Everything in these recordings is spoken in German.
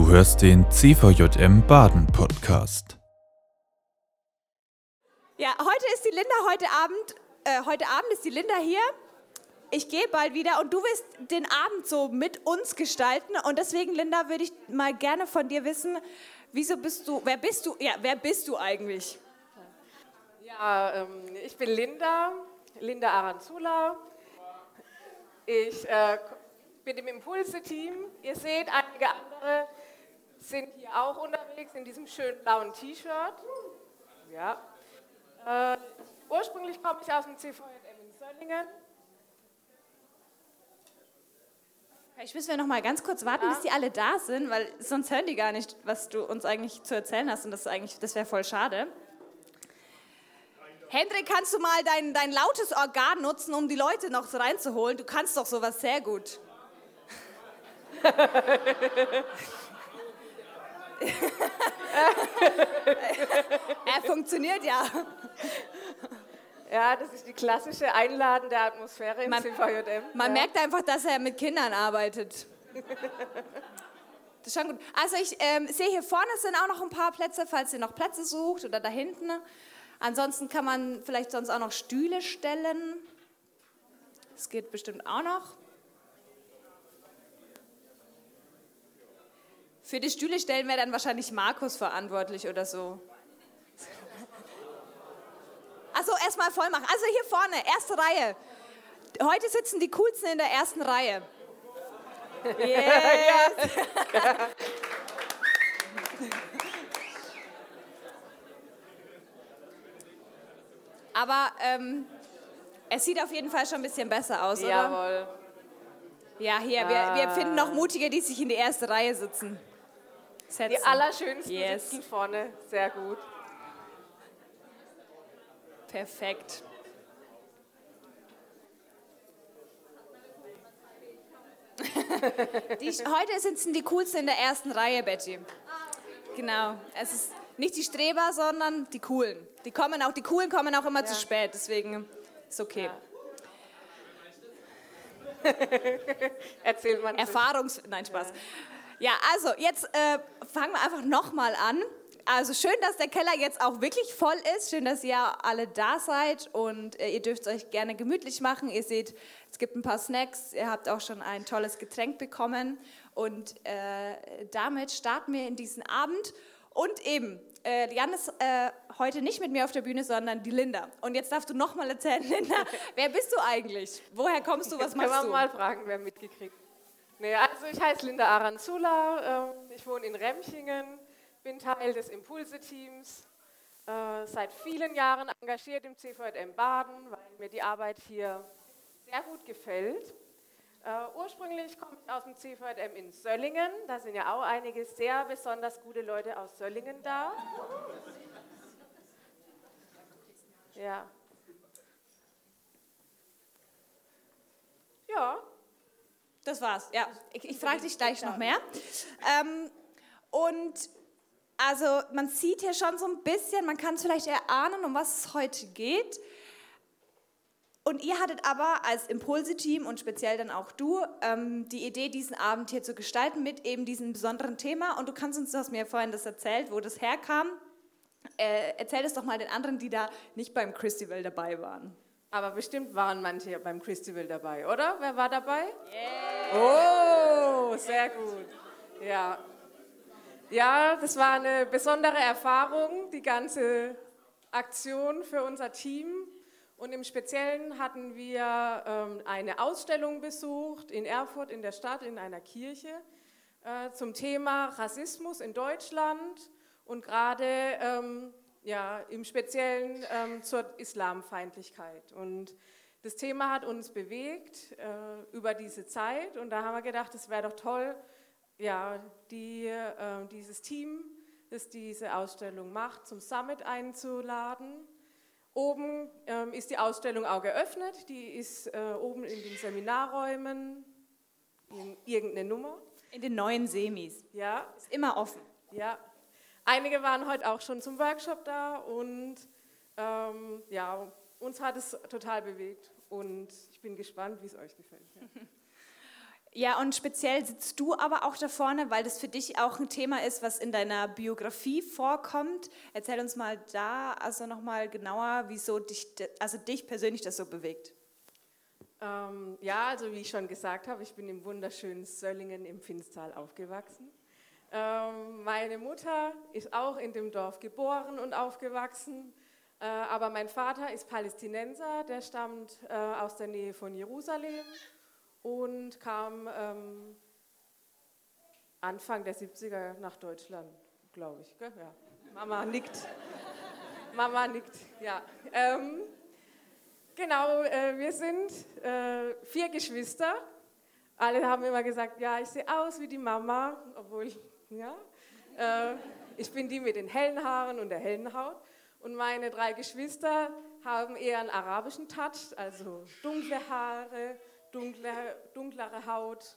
Du hörst den CVJM Baden Podcast. Ja, heute ist die Linda, heute Abend, äh, heute Abend ist die Linda hier. Ich gehe bald wieder und du wirst den Abend so mit uns gestalten. Und deswegen, Linda, würde ich mal gerne von dir wissen, wieso bist du, wer bist du, ja, wer bist du eigentlich? Ja, ähm, ich bin Linda, Linda Aranzula. Ich äh, bin im Impulse-Team. Ihr seht, einige andere sind hier auch unterwegs in diesem schönen blauen T-Shirt. Ja. Äh, ursprünglich komme ich aus dem CVM in Söllingen. Ich müssen wir noch mal ganz kurz warten, Ja. bis die alle da sind, weil sonst hören die gar nicht, was du uns eigentlich zu erzählen hast und das eigentlich, das wäre voll schade. Hendrik, kannst du mal dein, dein lautes Organ nutzen, um die Leute noch reinzuholen? Du kannst doch sowas sehr gut. er funktioniert ja. Ja, das ist die klassische einladende Atmosphäre im Man- CVJM. Man ja. merkt einfach, dass er mit Kindern arbeitet. Das ist schon gut. Also ich ähm, sehe hier vorne sind auch noch ein paar Plätze, falls ihr noch Plätze sucht oder da hinten. Ansonsten kann man vielleicht sonst auch noch Stühle stellen. Das geht bestimmt auch noch. Für die Stühle stellen wäre dann wahrscheinlich Markus verantwortlich oder so. Also erstmal voll machen. Also hier vorne, erste Reihe. Heute sitzen die coolsten in der ersten Reihe. Yes. Aber ähm, es sieht auf jeden Fall schon ein bisschen besser aus, oder? Jawohl. Ja, hier, wir, wir finden noch Mutige, die sich in die erste Reihe sitzen. Setzen. Die allerschönsten Yes. sitzen vorne. Sehr gut. Perfekt. Die, heute sitzen die Coolsten in der ersten Reihe, Betty. Genau. Es ist nicht die Streber, sondern die Coolen. Die kommen auch, die Coolen kommen auch immer zu spät, deswegen ist okay. Erzählt man. Erfahrungs... Nein, Spaß. Ja, also jetzt äh, fangen wir einfach nochmal an. Also schön, dass der Keller jetzt auch wirklich voll ist. Schön, dass ihr alle da seid und äh, ihr dürft es euch gerne gemütlich machen. Ihr seht, es gibt ein paar Snacks. Ihr habt auch schon ein tolles Getränk bekommen. Und äh, damit starten wir in diesen Abend. Und eben, äh, Jan ist äh, heute nicht mit mir auf der Bühne, sondern die Linda. Und jetzt darfst du nochmal erzählen, Linda, wer bist du eigentlich? Woher kommst du? Was Jetzt machst wir du? mal fragen, wer mitgekriegt. Nee, also ich heiße Linda Aranzula, ähm, ich wohne in Remchingen, bin Teil des Impulse-Teams, äh, seit vielen Jahren engagiert im CVM Baden, weil mir die Arbeit hier sehr gut gefällt. Äh, ursprünglich komme ich aus dem CVM in Söllingen, da sind ja auch einige sehr besonders gute Leute aus Söllingen da. Ja. Ja, Das war's, ja. Ich, ich frage dich gleich noch mehr. Ähm, und also man sieht hier schon so ein bisschen, man kann es vielleicht erahnen, um was es heute geht. Und ihr hattet aber als Impulse-Team und speziell dann auch du ähm, die Idee, diesen Abend hier zu gestalten mit eben diesem besonderen Thema. Und du kannst uns, du hast mir vorhin das erzählt, wo das herkam. Äh, erzähl es doch mal den anderen, die da nicht beim Christival dabei waren. Aber bestimmt waren manche beim Christival dabei, oder? Wer war dabei? Oh, sehr gut. Ja. ja, das war eine besondere Erfahrung, die ganze Aktion für unser Team. Und im Speziellen hatten wir ähm, eine Ausstellung besucht in Erfurt in der Stadt, in einer Kirche, äh, zum Thema Rassismus in Deutschland und gerade ähm, ja, im Speziellen ähm, zur Islamfeindlichkeit. Und das Thema hat uns bewegt äh, über diese Zeit und da haben wir gedacht, es wäre doch toll, ja, die, äh, dieses Team, das diese Ausstellung macht, zum Summit einzuladen. Oben ähm, ist die Ausstellung auch geöffnet, die ist äh, oben in den Seminarräumen, in irgendeine Nummer. In den neuen Semis. Ja, Ist immer offen. ja. Einige waren heute auch schon zum Workshop da und ähm, ja, uns hat es total bewegt und ich bin gespannt, wie es euch gefällt. Ja. Ja, und speziell sitzt du aber auch da vorne, weil das für dich auch ein Thema ist, was in deiner Biografie vorkommt. Erzähl uns mal da also nochmal genauer, wieso dich, also dich persönlich das so bewegt. Ähm, ja, also wie ich schon gesagt habe, ich bin im wunderschönen Söllingen im Finstal aufgewachsen. Ähm, meine Mutter ist auch in dem Dorf geboren und aufgewachsen, äh, aber mein Vater ist Palästinenser, der stammt äh, aus der Nähe von Jerusalem und kam ähm, Anfang der 70er nach Deutschland, glaube ich. Ja. Mama nickt. Mama nickt, ja. Ähm, genau, äh, wir sind vier Geschwister. Alle haben immer gesagt, ja, ich sehe aus wie die Mama, obwohl, ja, äh, ich bin die mit den hellen Haaren und der hellen Haut. Und meine drei Geschwister haben eher einen arabischen Touch, also dunkle Haare, dunkle, dunklere Haut.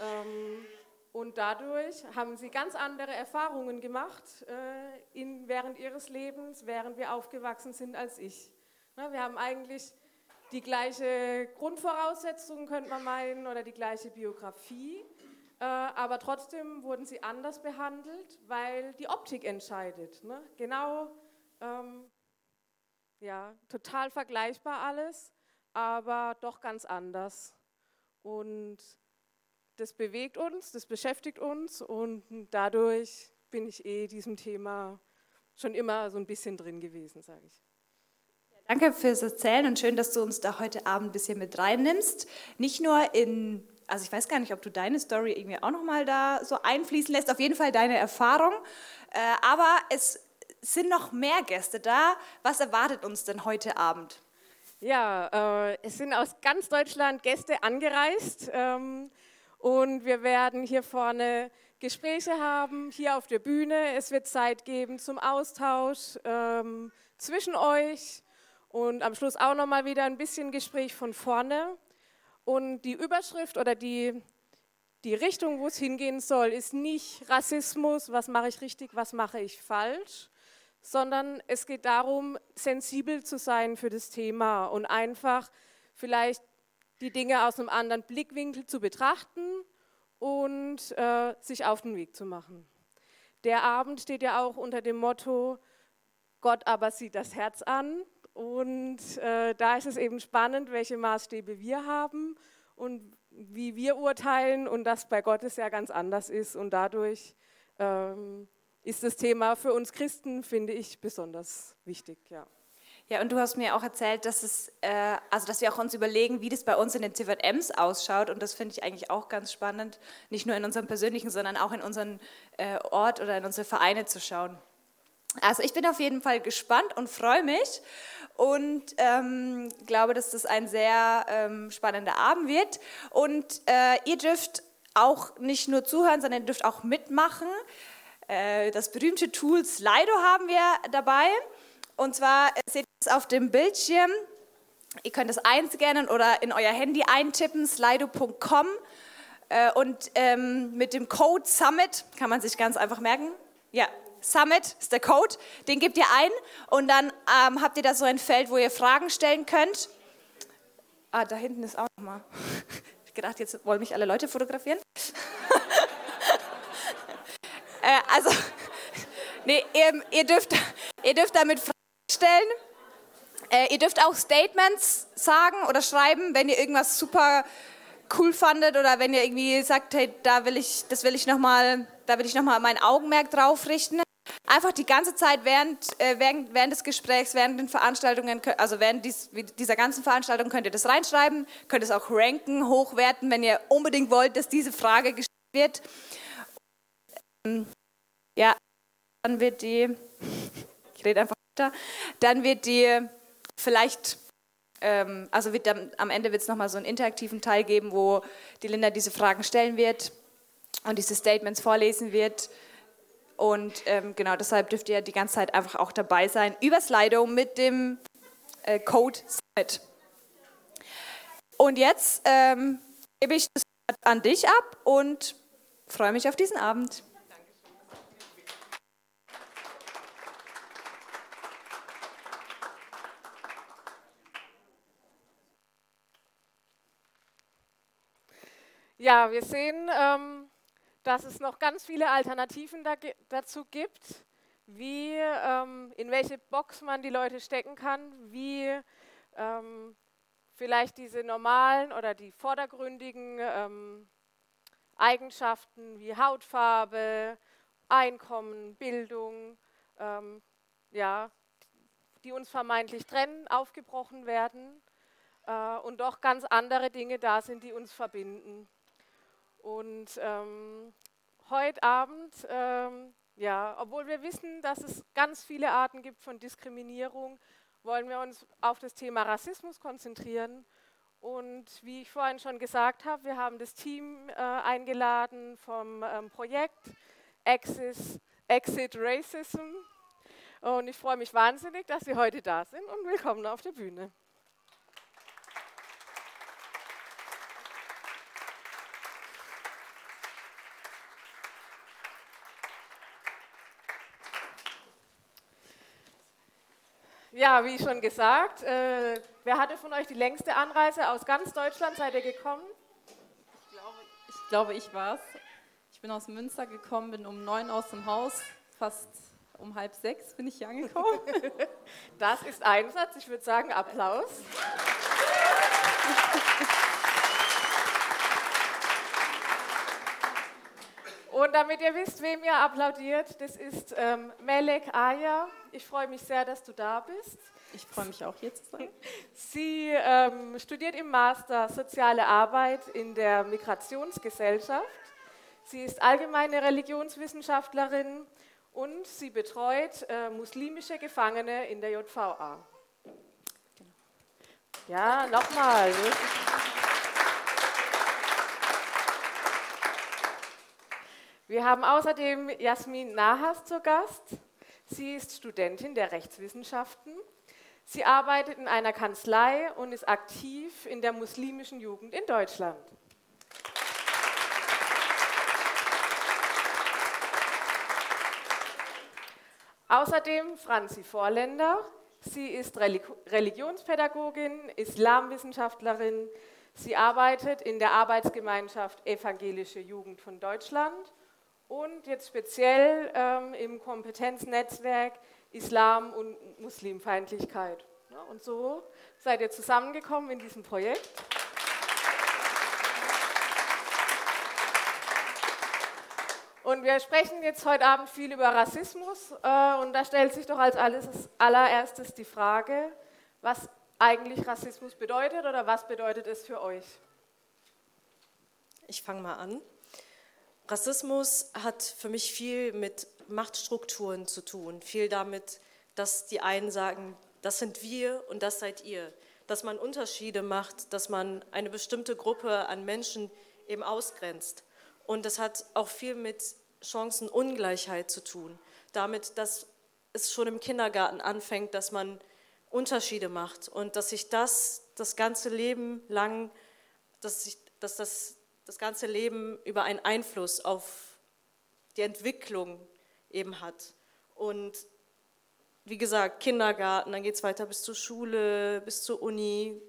Ähm, und dadurch haben sie ganz andere Erfahrungen gemacht äh, in, während ihres Lebens, während wir aufgewachsen sind als ich. Na, wir haben eigentlich die gleiche Grundvoraussetzungen, könnte man meinen, oder die gleiche Biografie. Äh, aber trotzdem wurden sie anders behandelt, weil die Optik entscheidet. Ne? Genau, ähm, ja, total vergleichbar alles aber doch ganz anders. Und das bewegt uns, das beschäftigt uns und dadurch bin ich eh diesem Thema schon immer so ein bisschen drin gewesen, sage ich. Danke fürs Erzählen und schön, dass du uns da heute Abend ein bisschen mit reinnimmst. Nicht nur in, also ich weiß gar nicht, ob du deine Story irgendwie auch nochmal da so einfließen lässt, auf jeden Fall deine Erfahrung, äh, aber es sind noch mehr Gäste da. Was erwartet uns denn heute Abend? Ja, äh, es sind aus ganz Deutschland Gäste angereist ähm, und wir werden hier vorne Gespräche haben, hier auf der Bühne. Es wird Zeit geben zum Austausch ähm, zwischen euch und am Schluss auch nochmal wieder ein bisschen Gespräch von vorne. Und die Überschrift oder die, die Richtung, wo es hingehen soll, ist nicht Rassismus, was mache ich richtig, was mache ich falsch, sondern es geht darum, sensibel zu sein für das Thema und einfach vielleicht die Dinge aus einem anderen Blickwinkel zu betrachten und äh, sich auf den Weg zu machen. Der Abend steht ja auch unter dem Motto, Gott aber sieht das Herz an. Und äh, da ist es eben spannend, welche Maßstäbe wir haben und wie wir urteilen und dass bei Gott es ja ganz anders ist und dadurch ähm, ist das Thema für uns Christen, finde ich, besonders wichtig. Ja. Ja, und du hast mir auch erzählt, dass, es, äh, also dass wir auch uns überlegen, wie das bei uns in den CVMs ausschaut. Und das finde ich eigentlich auch ganz spannend, nicht nur in unserem persönlichen, sondern auch in unseren äh, Ort oder in unsere Vereine zu schauen. Also ich bin auf jeden Fall gespannt und freue mich und ähm, glaube, dass das ein sehr ähm, spannender Abend wird. Und äh, ihr dürft auch nicht nur zuhören, sondern ihr dürft auch mitmachen. Äh, das berühmte Tool Slido haben wir dabei. Und zwar seht ihr es auf dem Bildschirm. Ihr könnt es einscannen oder in euer Handy eintippen, slido.com. Äh, und ähm, mit dem Code Summit kann man sich ganz einfach merken. Ja, Summit ist der Code. Den gebt ihr ein und dann ähm, habt ihr da so ein Feld, wo ihr Fragen stellen könnt. Ah, da hinten ist auch nochmal. Ich gedacht, jetzt wollen mich alle Leute fotografieren. Äh, also, nee, ihr, ihr, dürft, ihr dürft damit Fragen stellen. Äh, ihr dürft auch Statements sagen oder schreiben, wenn ihr irgendwas super cool fandet oder wenn ihr irgendwie sagt, hey, da will ich, das will ich noch mal, da will ich noch mein Augenmerk drauf richten. Einfach die ganze Zeit während, äh, während, während des Gesprächs, während den Veranstaltungen, also während dies, dieser ganzen Veranstaltung könnt ihr das reinschreiben, könnt es auch ranken, hochwerten, wenn ihr unbedingt wollt, dass diese Frage gestellt wird. Ja, dann wird die, ich rede einfach weiter, dann wird die vielleicht, ähm, also wird dann, am Ende wird es nochmal so einen interaktiven Teil geben, wo die Linda diese Fragen stellen wird und diese Statements vorlesen wird. Und ähm, genau deshalb dürft ihr die ganze Zeit einfach auch dabei sein über Slido mit dem äh, Code SUMMIT. Und jetzt ähm, gebe ich das an dich ab und freue mich auf diesen Abend. Ja, wir sehen, ähm, dass es noch ganz viele Alternativen da, dazu gibt, wie, ähm, in welche Box man die Leute stecken kann, wie ähm, vielleicht diese normalen oder die vordergründigen ähm, Eigenschaften wie Hautfarbe, Einkommen, Bildung, ähm, ja, die uns vermeintlich trennen, aufgebrochen werden äh, und doch ganz andere Dinge da sind, die uns verbinden. Und ähm, heute Abend, ähm, ja, obwohl wir wissen, dass es ganz viele Arten gibt von Diskriminierung, wollen wir uns auf das Thema Rassismus konzentrieren. Und wie ich vorhin schon gesagt habe, wir haben das Team äh, eingeladen vom ähm, Projekt Axis, Exit Racism. Und ich freue mich wahnsinnig, dass Sie heute da sind und willkommen auf der Bühne. Ja, wie schon gesagt, äh, wer hatte von euch die längste Anreise aus ganz Deutschland? Seid ihr gekommen? Ich glaube, ich, glaube, ich war es. Ich bin aus Münster gekommen, bin um neun aus dem Haus, fast um halb sechs bin ich hier angekommen. Das ist Einsatz, ich würde sagen Applaus. Und damit ihr wisst, wem ihr applaudiert, das ist ähm, Melek Aya. Ich freue mich sehr, dass du da bist. Ich freue mich auch hier zu sein. Sie ähm, studiert im Master Soziale Arbeit in der Migrationsgesellschaft. Sie ist allgemeine Religionswissenschaftlerin und sie betreut äh, muslimische Gefangene in der JVA. Ja, nochmal. Wir haben außerdem Jasmin Nahas zu Gast. Sie ist Studentin der Rechtswissenschaften. Sie arbeitet in einer Kanzlei und ist aktiv in der muslimischen Jugend in Deutschland. Außerdem Franzi Vorländer. Sie ist Religionspädagogin, Islamwissenschaftlerin. Sie arbeitet in der Arbeitsgemeinschaft Evangelische Jugend von Deutschland und jetzt speziell ähm, im Kompetenznetzwerk Islam und Muslimfeindlichkeit. Und so seid ihr zusammengekommen in diesem Projekt. Und wir sprechen jetzt heute Abend viel über Rassismus äh, und da stellt sich doch als alles, allererstes die Frage, was eigentlich Rassismus bedeutet oder was bedeutet es für euch? Ich fange mal an. Rassismus hat für mich viel mit Machtstrukturen zu tun, viel damit, dass die einen sagen, das sind wir und das seid ihr, dass man Unterschiede macht, dass man eine bestimmte Gruppe an Menschen eben ausgrenzt. Und das hat auch viel mit Chancenungleichheit zu tun. Damit, dass es schon im Kindergarten anfängt, dass man Unterschiede macht und dass sich das das ganze Leben lang, dass, sich, dass das das ganze Leben über einen Einfluss auf die Entwicklung eben hat. Und wie gesagt, Kindergarten, dann geht es weiter bis zur Schule, bis zur Uni,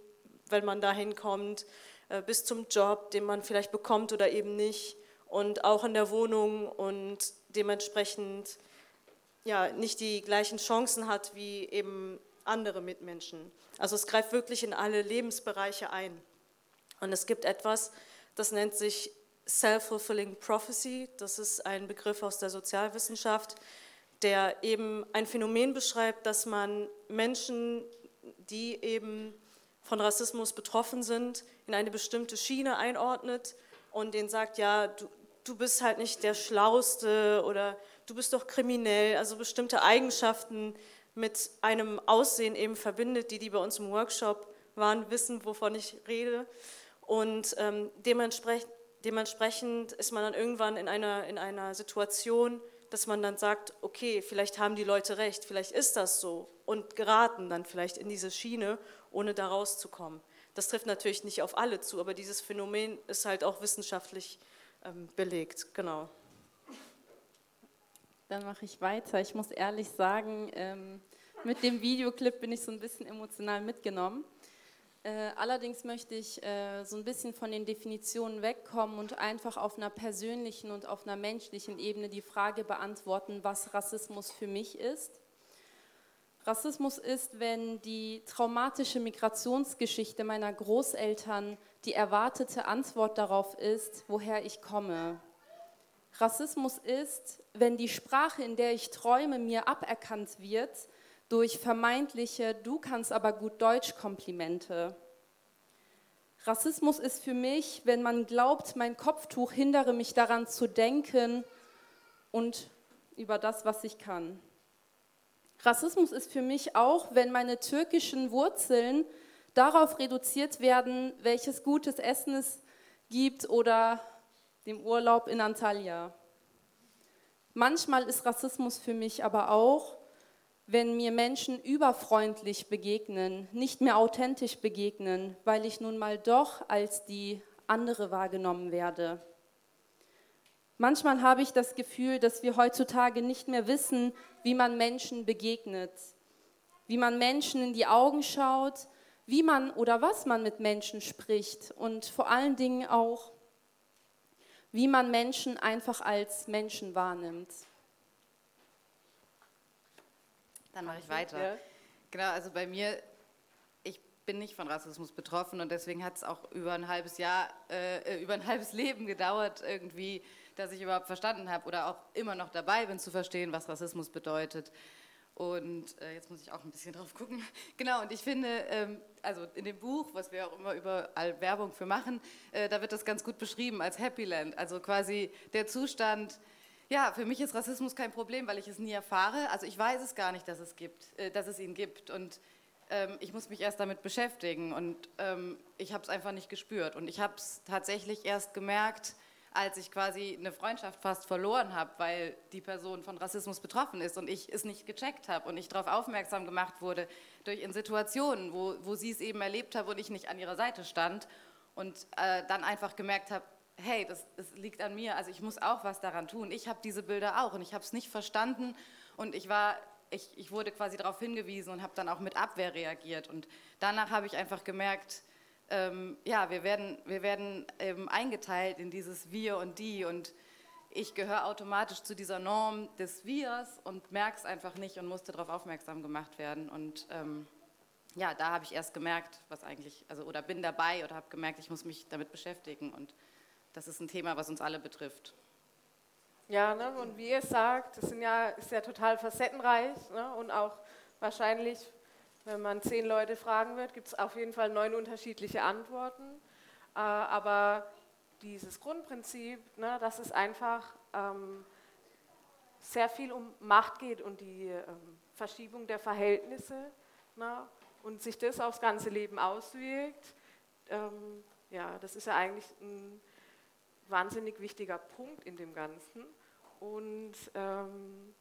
wenn man dahin kommt, äh, bis zum Job, den man vielleicht bekommt oder eben nicht und auch in der Wohnung und dementsprechend ja, nicht die gleichen Chancen hat wie eben andere Mitmenschen. Also es greift wirklich in alle Lebensbereiche ein. Und es gibt etwas, das nennt sich Self-Fulfilling Prophecy. Das ist ein Begriff aus der Sozialwissenschaft, der eben ein Phänomen beschreibt, dass man Menschen, die eben von Rassismus betroffen sind, in eine bestimmte Schiene einordnet und denen sagt, ja, du, du bist halt nicht der Schlauste oder du bist doch kriminell, also bestimmte Eigenschaften mit einem Aussehen eben verbindet, die, die bei uns im Workshop waren, wissen, wovon ich rede. Und ähm, dementsprechend, dementsprechend ist man dann irgendwann in einer, in einer Situation, dass man dann sagt, okay, vielleicht haben die Leute recht, vielleicht ist das so und geraten dann vielleicht in diese Schiene, ohne da rauszukommen. Das trifft natürlich nicht auf alle zu, aber dieses Phänomen ist halt auch wissenschaftlich ähm, belegt, genau. Dann mache ich weiter. Ich muss ehrlich sagen, ähm, mit dem Videoclip bin ich so ein bisschen emotional mitgenommen. Äh, allerdings möchte ich äh, so ein bisschen von den Definitionen wegkommen und einfach auf einer persönlichen und auf einer menschlichen Ebene die Frage beantworten, was Rassismus für mich ist. Rassismus ist, wenn die traumatische Migrationsgeschichte meiner Großeltern die erwartete Antwort darauf ist, woher ich komme. Rassismus ist, wenn die Sprache, in der ich träume, mir aberkannt wird durch vermeintliche Du kannst aber gut Deutsch Komplimente. Rassismus ist für mich, wenn man glaubt, mein Kopftuch hindere mich daran zu denken und über das, was ich kann. Rassismus ist für mich auch, wenn meine türkischen Wurzeln darauf reduziert werden, welches gutes Essen es gibt oder dem Urlaub in Antalya. Manchmal ist Rassismus für mich aber auch, wenn mir Menschen überfreundlich begegnen, nicht mehr authentisch begegnen, weil ich nun mal doch als die andere wahrgenommen werde. Manchmal habe ich das Gefühl, dass wir heutzutage nicht mehr wissen, wie man Menschen begegnet, wie man Menschen in die Augen schaut, wie man oder was man mit Menschen spricht und vor allen Dingen auch, wie man Menschen einfach als Menschen wahrnimmt. Dann mache ich weiter. Ja. Genau, also bei mir, ich bin nicht von Rassismus betroffen und deswegen hat es auch über ein halbes Jahr, äh, über ein halbes Leben gedauert, irgendwie dass ich überhaupt verstanden habe oder auch immer noch dabei bin zu verstehen, was Rassismus bedeutet. Und äh, jetzt muss ich auch ein bisschen drauf gucken. Genau, und ich finde, ähm, also in dem Buch, was wir auch immer überall Werbung für machen, äh, da wird das ganz gut beschrieben als Happy Land. Also quasi der Zustand, ja, für mich ist Rassismus kein Problem, weil ich es nie erfahre. Also ich weiß es gar nicht, dass es, gibt, äh, dass es ihn gibt. Und ähm, ich muss mich erst damit beschäftigen. Und ähm, ich habe es einfach nicht gespürt. Und ich habe es tatsächlich erst gemerkt, als ich quasi eine Freundschaft fast verloren habe, weil die Person von Rassismus betroffen ist und ich es nicht gecheckt habe und ich darauf aufmerksam gemacht wurde durch in Situationen, wo, wo sie es eben erlebt habe und ich nicht an ihrer Seite stand und äh, dann einfach gemerkt habe, hey, das, das liegt an mir, also ich muss auch was daran tun. Ich habe diese Bilder auch und ich habe es nicht verstanden und ich war ich, ich, wurde quasi darauf hingewiesen und habe dann auch mit Abwehr reagiert. Und danach habe ich einfach gemerkt, ähm, ja, wir werden, wir werden ähm, eingeteilt in dieses Wir und Die und ich gehöre automatisch zu dieser Norm des Wirs und merke es einfach nicht und musste darauf aufmerksam gemacht werden. Und ähm, ja, da habe ich erst gemerkt, was eigentlich, also oder bin dabei oder habe gemerkt, ich muss mich damit beschäftigen und das ist ein Thema, was uns alle betrifft. Ja, ne? und wie ihr sagt, sind ja, ist ja total facettenreich ne? und auch wahrscheinlich wenn man zehn Leute fragen wird, gibt es auf jeden Fall neun unterschiedliche Antworten. Äh, aber dieses Grundprinzip, ne, dass es einfach ähm, sehr viel um Macht geht und die ähm, Verschiebung der Verhältnisse ne, und sich das aufs ganze Leben auswirkt, ähm, ja, das ist ja eigentlich ein wahnsinnig wichtiger Punkt in dem Ganzen. Und ähm,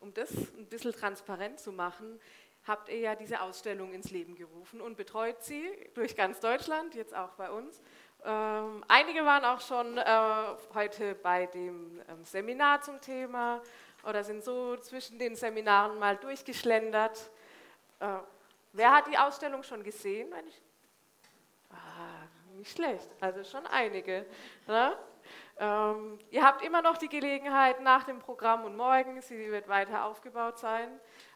um das ein bisschen transparent zu machen, habt ihr ja diese Ausstellung ins Leben gerufen und betreut sie durch ganz Deutschland, jetzt auch bei uns. Ähm, einige waren auch schon äh, heute bei dem ähm, Seminar zum Thema oder sind so zwischen den Seminaren mal durchgeschlendert. Äh, wer hat die Ausstellung schon gesehen? Ah, nicht schlecht, also schon einige. Ne? Ähm, ihr habt immer noch die Gelegenheit nach dem Programm und morgen, sie wird weiter aufgebaut sein.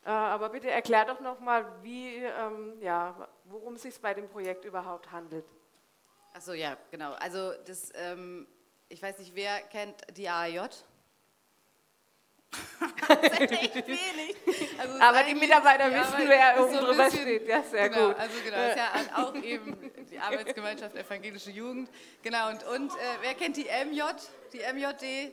Äh, aber bitte erklär doch nochmal, ähm, ja, worum es sich bei dem Projekt überhaupt handelt. Achso, ja, genau. Also das, ähm, ich weiß nicht, wer kennt die AAJ? Echt wenig. Also aber die Mitarbeiter ja, wissen, wer oben so drüber steht. Ja, sehr genau, gut. Also genau, ist ja auch eben die Arbeitsgemeinschaft Evangelische Jugend. Genau, und, und äh, wer kennt die MJ, die MJD?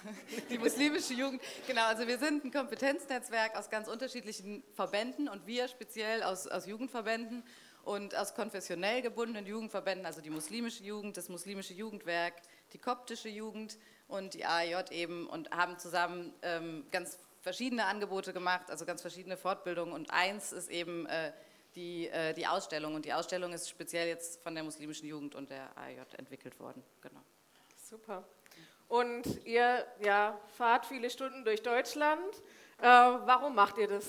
Die muslimische Jugend. Genau, also wir sind ein Kompetenznetzwerk aus ganz unterschiedlichen Verbänden und wir speziell aus, aus Jugendverbänden und aus konfessionell gebundenen Jugendverbänden, also die muslimische Jugend, das muslimische Jugendwerk, die koptische Jugend und die AIJ eben und haben zusammen ähm, ganz verschiedene Angebote gemacht, also ganz verschiedene Fortbildungen und eins ist eben äh, die, äh, die Ausstellung und die Ausstellung ist speziell jetzt von der muslimischen Jugend und der AIJ entwickelt worden. Genau. Super. Und ihr ja, fahrt viele Stunden durch Deutschland. Äh, warum macht ihr das?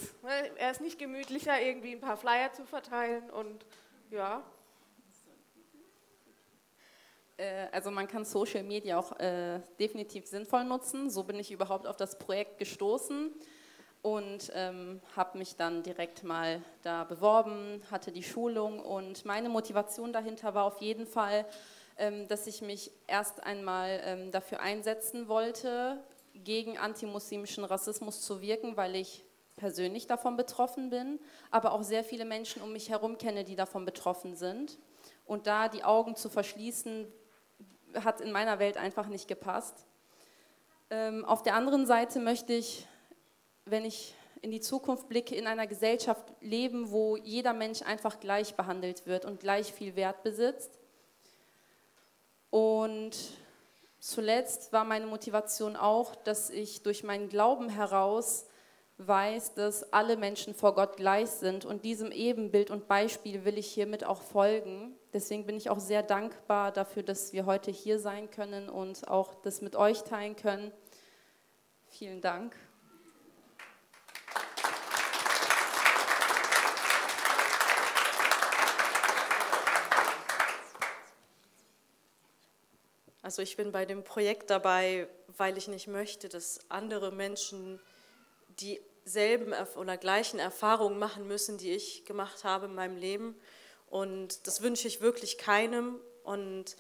Er ist nicht gemütlicher, irgendwie ein paar Flyer zu verteilen und Ja. Äh, also man kann Social Media auch äh, definitiv sinnvoll nutzen. So bin ich überhaupt auf das Projekt gestoßen und ähm, habe mich dann direkt mal da beworben, hatte die Schulung und meine Motivation dahinter war auf jeden Fall, ähm, dass ich mich erst einmal ähm, dafür einsetzen wollte, gegen antimuslimischen Rassismus zu wirken, weil ich persönlich davon betroffen bin, aber auch sehr viele Menschen um mich herum kenne, die davon betroffen sind. Und da die Augen zu verschließen, hat in meiner Welt einfach nicht gepasst. Ähm, auf der anderen Seite möchte ich wenn ich in die Zukunft blicke, in einer Gesellschaft leben, wo jeder Mensch einfach gleich behandelt wird und gleich viel Wert besitzt. Und zuletzt war meine Motivation auch, dass ich durch meinen Glauben heraus weiß, dass alle Menschen vor Gott gleich sind und diesem Ebenbild und Beispiel will ich hiermit auch folgen. Deswegen bin ich auch sehr dankbar dafür, dass wir heute hier sein können und auch das mit euch teilen können. Vielen Dank. Also ich bin bei dem Projekt dabei, weil ich nicht möchte, dass andere Menschen dieselben oder gleichen Erfahrungen machen müssen, die ich gemacht habe in meinem Leben. Und das wünsche ich wirklich keinem. Und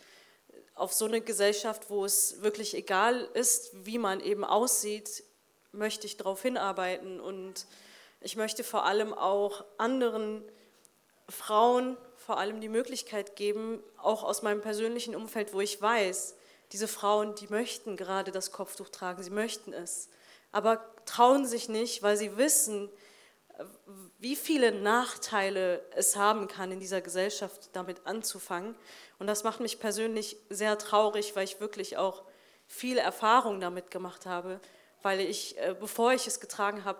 auf so eine Gesellschaft, wo es wirklich egal ist, wie man eben aussieht, möchte ich darauf hinarbeiten. Und ich möchte vor allem auch anderen Frauen vor allem die Möglichkeit geben, auch aus meinem persönlichen Umfeld, wo ich weiß, diese Frauen, die möchten gerade das Kopftuch tragen, sie möchten es, aber trauen sich nicht, weil sie wissen, wie viele Nachteile es haben kann, in dieser Gesellschaft damit anzufangen. Und das macht mich persönlich sehr traurig, weil ich wirklich auch viel Erfahrung damit gemacht habe, weil ich, äh, bevor ich es getragen habe,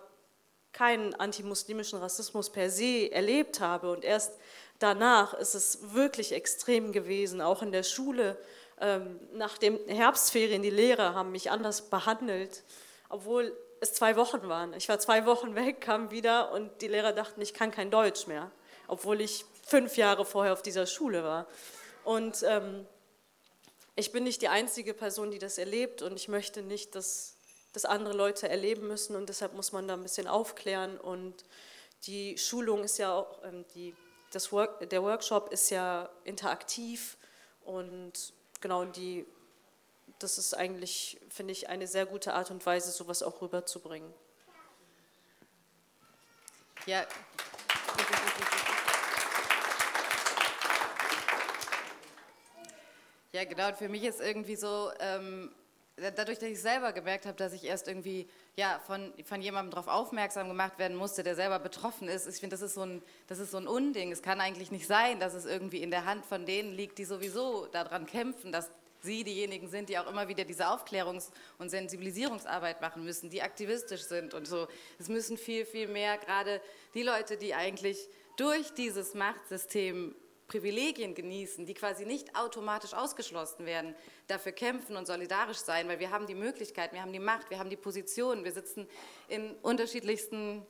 keinen antimuslimischen Rassismus per se erlebt habe. Und erst danach ist es wirklich extrem gewesen, auch in der Schule. Ähm, nach den Herbstferien, die Lehrer haben mich anders behandelt, obwohl es zwei Wochen waren. Ich war zwei Wochen weg, kam wieder und die Lehrer dachten, ich kann kein Deutsch mehr, obwohl ich fünf Jahre vorher auf dieser Schule war. Und ähm, ich bin nicht die einzige Person, die das erlebt und ich möchte nicht, dass das andere Leute erleben müssen und deshalb muss man da ein bisschen aufklären und die Schulung ist ja auch, ähm, die, das Work, der Workshop ist ja interaktiv und genau die, das ist eigentlich, finde ich, eine sehr gute Art und Weise, sowas auch rüberzubringen. Ja. Ja, genau. Und für mich ist irgendwie so, ähm, dadurch, dass ich selber gemerkt habe, dass ich erst irgendwie ja, von, von jemandem darauf aufmerksam gemacht werden musste, der selber betroffen ist. Ich finde, das, ist so ein, das ist so ein Unding. Es kann eigentlich nicht sein, dass es irgendwie in der Hand von denen liegt, die sowieso daran kämpfen, dass sie diejenigen sind, die auch immer wieder diese Aufklärungs- und Sensibilisierungsarbeit machen müssen, die aktivistisch sind und so. Es müssen viel, viel mehr gerade die Leute, die eigentlich durch dieses Machtsystem Privilegien genießen, die quasi nicht automatisch ausgeschlossen werden, dafür kämpfen und solidarisch sein, weil wir haben die Möglichkeit, wir haben die Macht, wir haben die Position, wir sitzen in unterschiedlichsten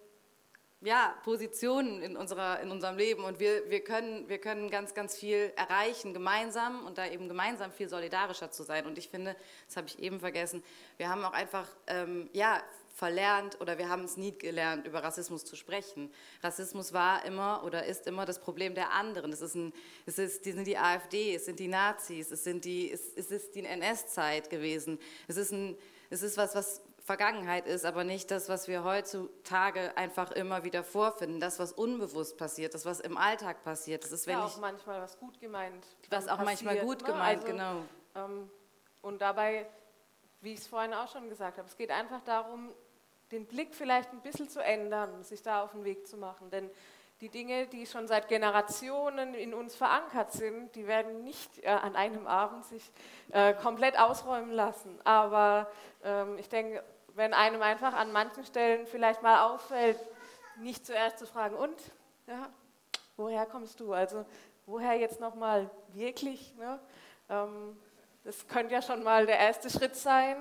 ja, Positionen in, unserer, in unserem Leben und wir, wir, können, wir können ganz, ganz viel erreichen gemeinsam und da eben gemeinsam viel solidarischer zu sein. Und ich finde, das habe ich eben vergessen, wir haben auch einfach ähm, ja, verlernt oder wir haben es nie gelernt, über Rassismus zu sprechen. Rassismus war immer oder ist immer das Problem der anderen. Es, ist ein, es ist, die sind die AfD, es sind die Nazis, es, sind die, es, es ist die NS-Zeit gewesen. Es ist, ein, es ist was, was Vergangenheit ist, aber nicht das, was wir heutzutage einfach immer wieder vorfinden. Das, was unbewusst passiert, das, was im Alltag passiert. Das ist, wenn ja, auch manchmal was gut gemeint. Was auch passiert, manchmal gut ne? gemeint, also, genau. Ähm, und dabei, wie ich es vorhin auch schon gesagt habe, es geht einfach darum, den Blick vielleicht ein bisschen zu ändern, sich da auf den Weg zu machen. Denn die Dinge, die schon seit Generationen in uns verankert sind, die werden nicht äh, an einem Abend sich äh, komplett ausräumen lassen. Aber ähm, ich denke, wenn einem einfach an manchen Stellen vielleicht mal auffällt, nicht zuerst zu fragen, und, ja, woher kommst du? Also, woher jetzt nochmal wirklich? Ne? Ähm, das könnte ja schon mal der erste Schritt sein.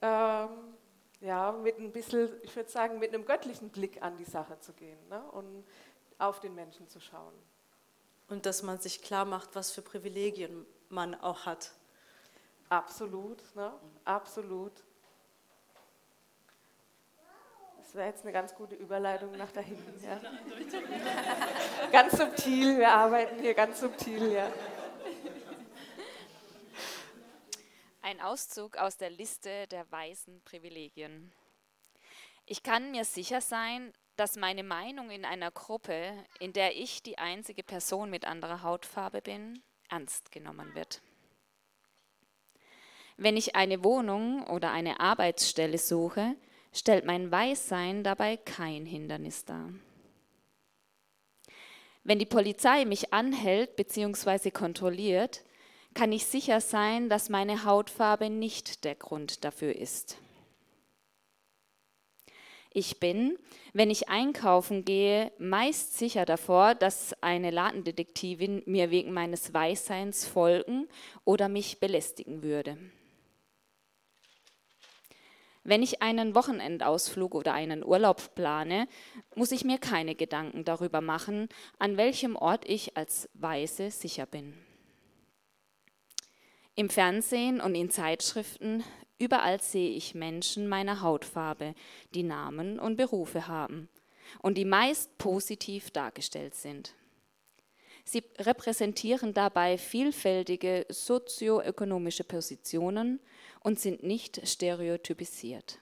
Ähm, ja, mit ein bisschen, ich würde sagen, mit einem göttlichen Blick an die Sache zu gehen ne? und auf den Menschen zu schauen. und dass man sich klar macht, was für Privilegien man auch hat. Absolut, ne? absolut. Das wäre jetzt eine ganz gute Überleitung nach da hinten. Ja. ganz subtil, wir arbeiten hier ganz subtil, ja. Ein Auszug aus der Liste der weißen Privilegien. Ich kann mir sicher sein, dass meine Meinung in einer Gruppe, in der ich die einzige Person mit anderer Hautfarbe bin, ernst genommen wird. Wenn ich eine Wohnung oder eine Arbeitsstelle suche, stellt mein Weißsein dabei kein Hindernis dar. Wenn die Polizei mich anhält bzw. kontrolliert, kann ich sicher sein, dass meine Hautfarbe nicht der Grund dafür ist. Ich bin, wenn ich einkaufen gehe, meist sicher davor, dass eine Ladendetektivin mir wegen meines Weißseins folgen oder mich belästigen würde. Wenn ich einen Wochenendausflug oder einen Urlaub plane, muss ich mir keine Gedanken darüber machen, an welchem Ort ich als Weiße sicher bin. Im Fernsehen und in Zeitschriften Überall sehe ich Menschen meiner Hautfarbe, die Namen und Berufe haben und die meist positiv dargestellt sind. Sie repräsentieren dabei vielfältige sozioökonomische Positionen und sind nicht stereotypisiert.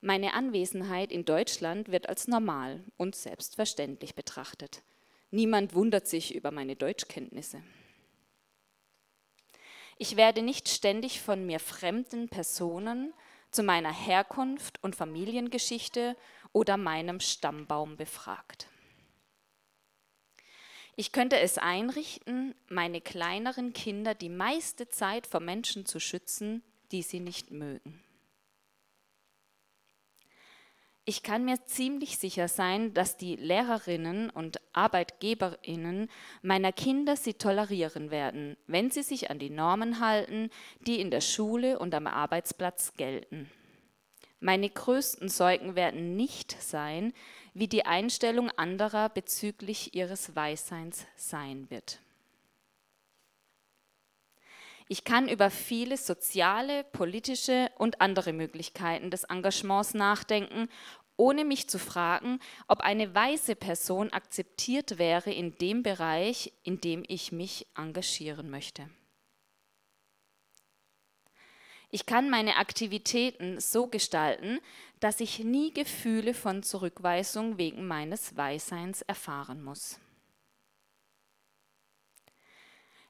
Meine Anwesenheit in Deutschland wird als normal und selbstverständlich betrachtet. Niemand wundert sich über meine Deutschkenntnisse. Ich werde nicht ständig von mir fremden Personen zu meiner Herkunft und Familiengeschichte oder meinem Stammbaum befragt. Ich könnte es einrichten, meine kleineren Kinder die meiste Zeit vor Menschen zu schützen, die sie nicht mögen. Ich kann mir ziemlich sicher sein, dass die Lehrerinnen und Arbeitgeberinnen meiner Kinder sie tolerieren werden, wenn sie sich an die Normen halten, die in der Schule und am Arbeitsplatz gelten. Meine größten Sorgen werden nicht sein, wie die Einstellung anderer bezüglich ihres Weißseins sein wird. Ich kann über viele soziale, politische und andere Möglichkeiten des Engagements nachdenken, ohne mich zu fragen, ob eine weiße Person akzeptiert wäre in dem Bereich, in dem ich mich engagieren möchte. Ich kann meine Aktivitäten so gestalten, dass ich nie Gefühle von Zurückweisung wegen meines Weißseins erfahren muss.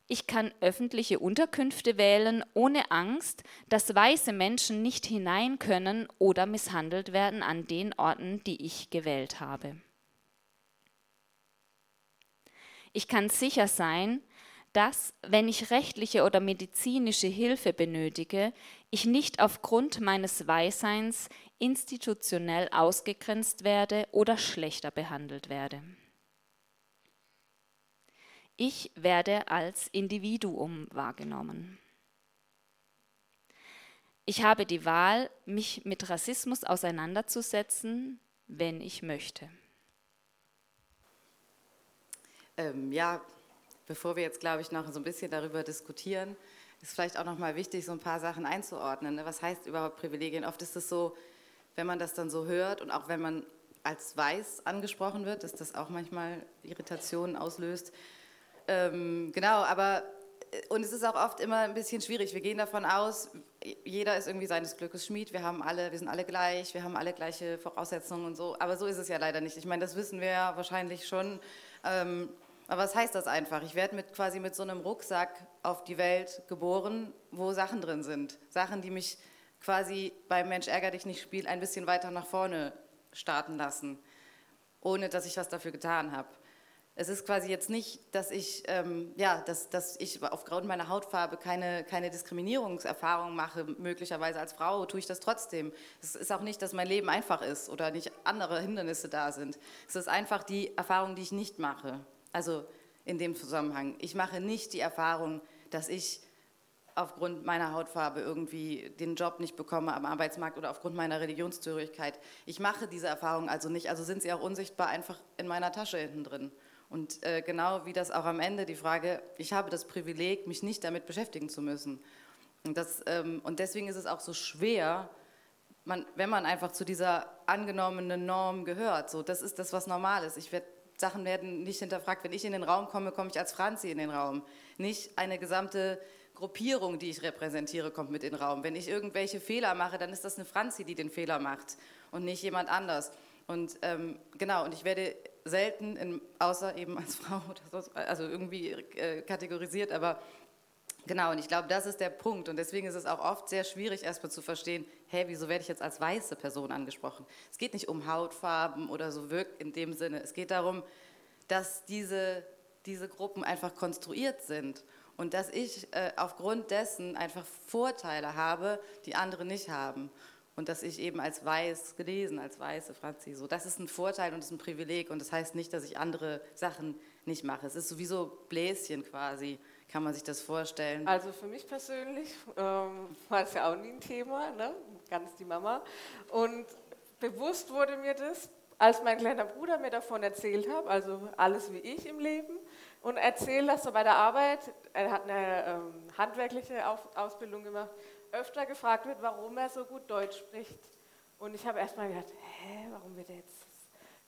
Ich kann öffentliche Unterkünfte wählen, ohne Angst, dass weiße Menschen nicht hinein können oder misshandelt werden an den Orten, die ich gewählt habe. Ich kann sicher sein, dass, wenn ich rechtliche oder medizinische Hilfe benötige, ich nicht aufgrund meines Weißseins institutionell ausgegrenzt werde oder schlechter behandelt werde. Ich werde als Individuum wahrgenommen. Ich habe die Wahl, mich mit Rassismus auseinanderzusetzen, wenn ich möchte. Ähm, ja, bevor wir jetzt, glaube ich, noch so ein bisschen darüber diskutieren, ist vielleicht auch noch mal wichtig, so ein paar Sachen einzuordnen. Ne? Was heißt überhaupt Privilegien? Oft ist es so, wenn man das dann so hört und auch wenn man als weiß angesprochen wird, dass das auch manchmal Irritationen auslöst, ähm, genau, aber äh, und es ist auch oft immer ein bisschen schwierig. Wir gehen davon aus, jeder ist irgendwie seines Glückes Schmied. Wir haben alle, wir sind alle gleich, wir haben alle gleiche Voraussetzungen und so. Aber so ist es ja leider nicht. Ich meine, das wissen wir ja wahrscheinlich schon. Ähm, aber was heißt das einfach? Ich werde mit quasi mit so einem Rucksack auf die Welt geboren, wo Sachen drin sind. Sachen, die mich quasi beim Mensch ärger dich nicht Spiel ein bisschen weiter nach vorne starten lassen, ohne dass ich was dafür getan habe. Es ist quasi jetzt nicht, dass ich, ähm, ja, dass, dass ich aufgrund meiner Hautfarbe keine, keine Diskriminierungserfahrung mache, möglicherweise als Frau tue ich das trotzdem. Es ist auch nicht, dass mein Leben einfach ist oder nicht andere Hindernisse da sind. Es ist einfach die Erfahrung, die ich nicht mache. Also in dem Zusammenhang. Ich mache nicht die Erfahrung, dass ich aufgrund meiner Hautfarbe irgendwie den Job nicht bekomme am Arbeitsmarkt oder aufgrund meiner Religionszugehörigkeit. Ich mache diese Erfahrung also nicht, also sind sie auch unsichtbar einfach in meiner Tasche hinten drin. Und äh, genau wie das auch am Ende die Frage, ich habe das Privileg, mich nicht damit beschäftigen zu müssen. Und, das, ähm, und deswegen ist es auch so schwer, man, wenn man einfach zu dieser angenommenen Norm gehört. So, das ist das, was normal ist. Ich werd, Sachen werden nicht hinterfragt. Wenn ich in den Raum komme, komme ich als Franzi in den Raum. Nicht eine gesamte Gruppierung, die ich repräsentiere, kommt mit in den Raum. Wenn ich irgendwelche Fehler mache, dann ist das eine Franzi, die den Fehler macht und nicht jemand anders. Und ähm, genau, und ich werde selten, in, außer eben als Frau oder so, also irgendwie äh, kategorisiert, aber genau, und ich glaube, das ist der Punkt. Und deswegen ist es auch oft sehr schwierig, erstmal zu verstehen, hä, wieso werde ich jetzt als weiße Person angesprochen? Es geht nicht um Hautfarben oder so wirkt in dem Sinne. Es geht darum, dass diese, diese Gruppen einfach konstruiert sind und dass ich äh, aufgrund dessen einfach Vorteile habe, die andere nicht haben. Und dass ich eben als weiß gelesen, als weiße Franzi, so, das ist ein Vorteil und das ist ein Privileg und das heißt nicht, dass ich andere Sachen nicht mache. Es ist sowieso Bläschen quasi, kann man sich das vorstellen. Also für mich persönlich ähm, war es ja auch nie ein Thema, ne? ganz die Mama. Und bewusst wurde mir das, als mein kleiner Bruder mir davon erzählt hat, also alles wie ich im Leben, und erzählt, dass er bei der Arbeit, er hat eine ähm, handwerkliche Auf Ausbildung gemacht, öfter gefragt wird, warum er so gut Deutsch spricht. Und ich habe erstmal gedacht, hä, warum wird er jetzt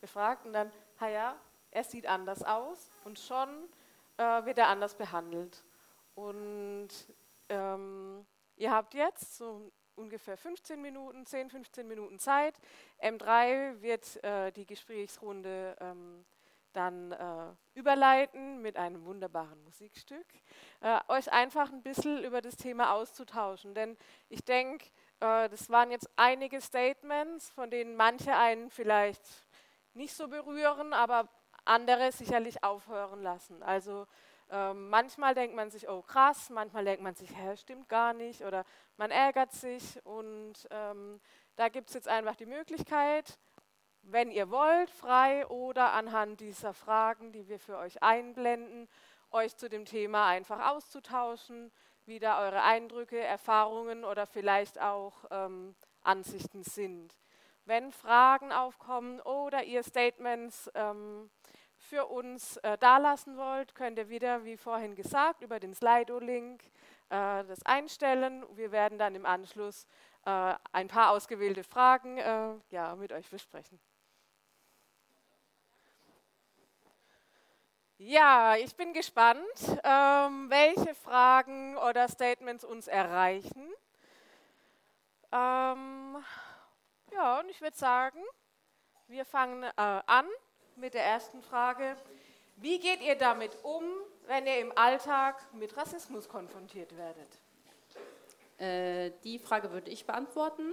gefragt? Und dann, ja, er sieht anders aus und schon äh, wird er anders behandelt. Und ähm, ihr habt jetzt so ungefähr 15 Minuten, 10, 15 Minuten Zeit. M3 wird äh, die Gesprächsrunde ähm, dann äh, überleiten mit einem wunderbaren Musikstück, äh, euch einfach ein bisschen über das Thema auszutauschen. Denn ich denke, äh, das waren jetzt einige Statements, von denen manche einen vielleicht nicht so berühren, aber andere sicherlich aufhören lassen. Also ähm, manchmal denkt man sich, oh krass, manchmal denkt man sich, hä, stimmt gar nicht oder man ärgert sich und ähm, da gibt es jetzt einfach die Möglichkeit, wenn ihr wollt, frei oder anhand dieser Fragen, die wir für euch einblenden, euch zu dem Thema einfach auszutauschen, wie da eure Eindrücke, Erfahrungen oder vielleicht auch ähm, Ansichten sind. Wenn Fragen aufkommen oder ihr Statements ähm, für uns äh, dalassen wollt, könnt ihr wieder, wie vorhin gesagt, über den Slido-Link äh, das einstellen. Wir werden dann im Anschluss äh, ein paar ausgewählte Fragen äh, ja, mit euch besprechen. Ja, ich bin gespannt, ähm, welche Fragen oder Statements uns erreichen. Ähm, ja, und ich würde sagen, wir fangen äh, an mit der ersten Frage. Wie geht ihr damit um, wenn ihr im Alltag mit Rassismus konfrontiert werdet? Äh, die Frage würde ich beantworten.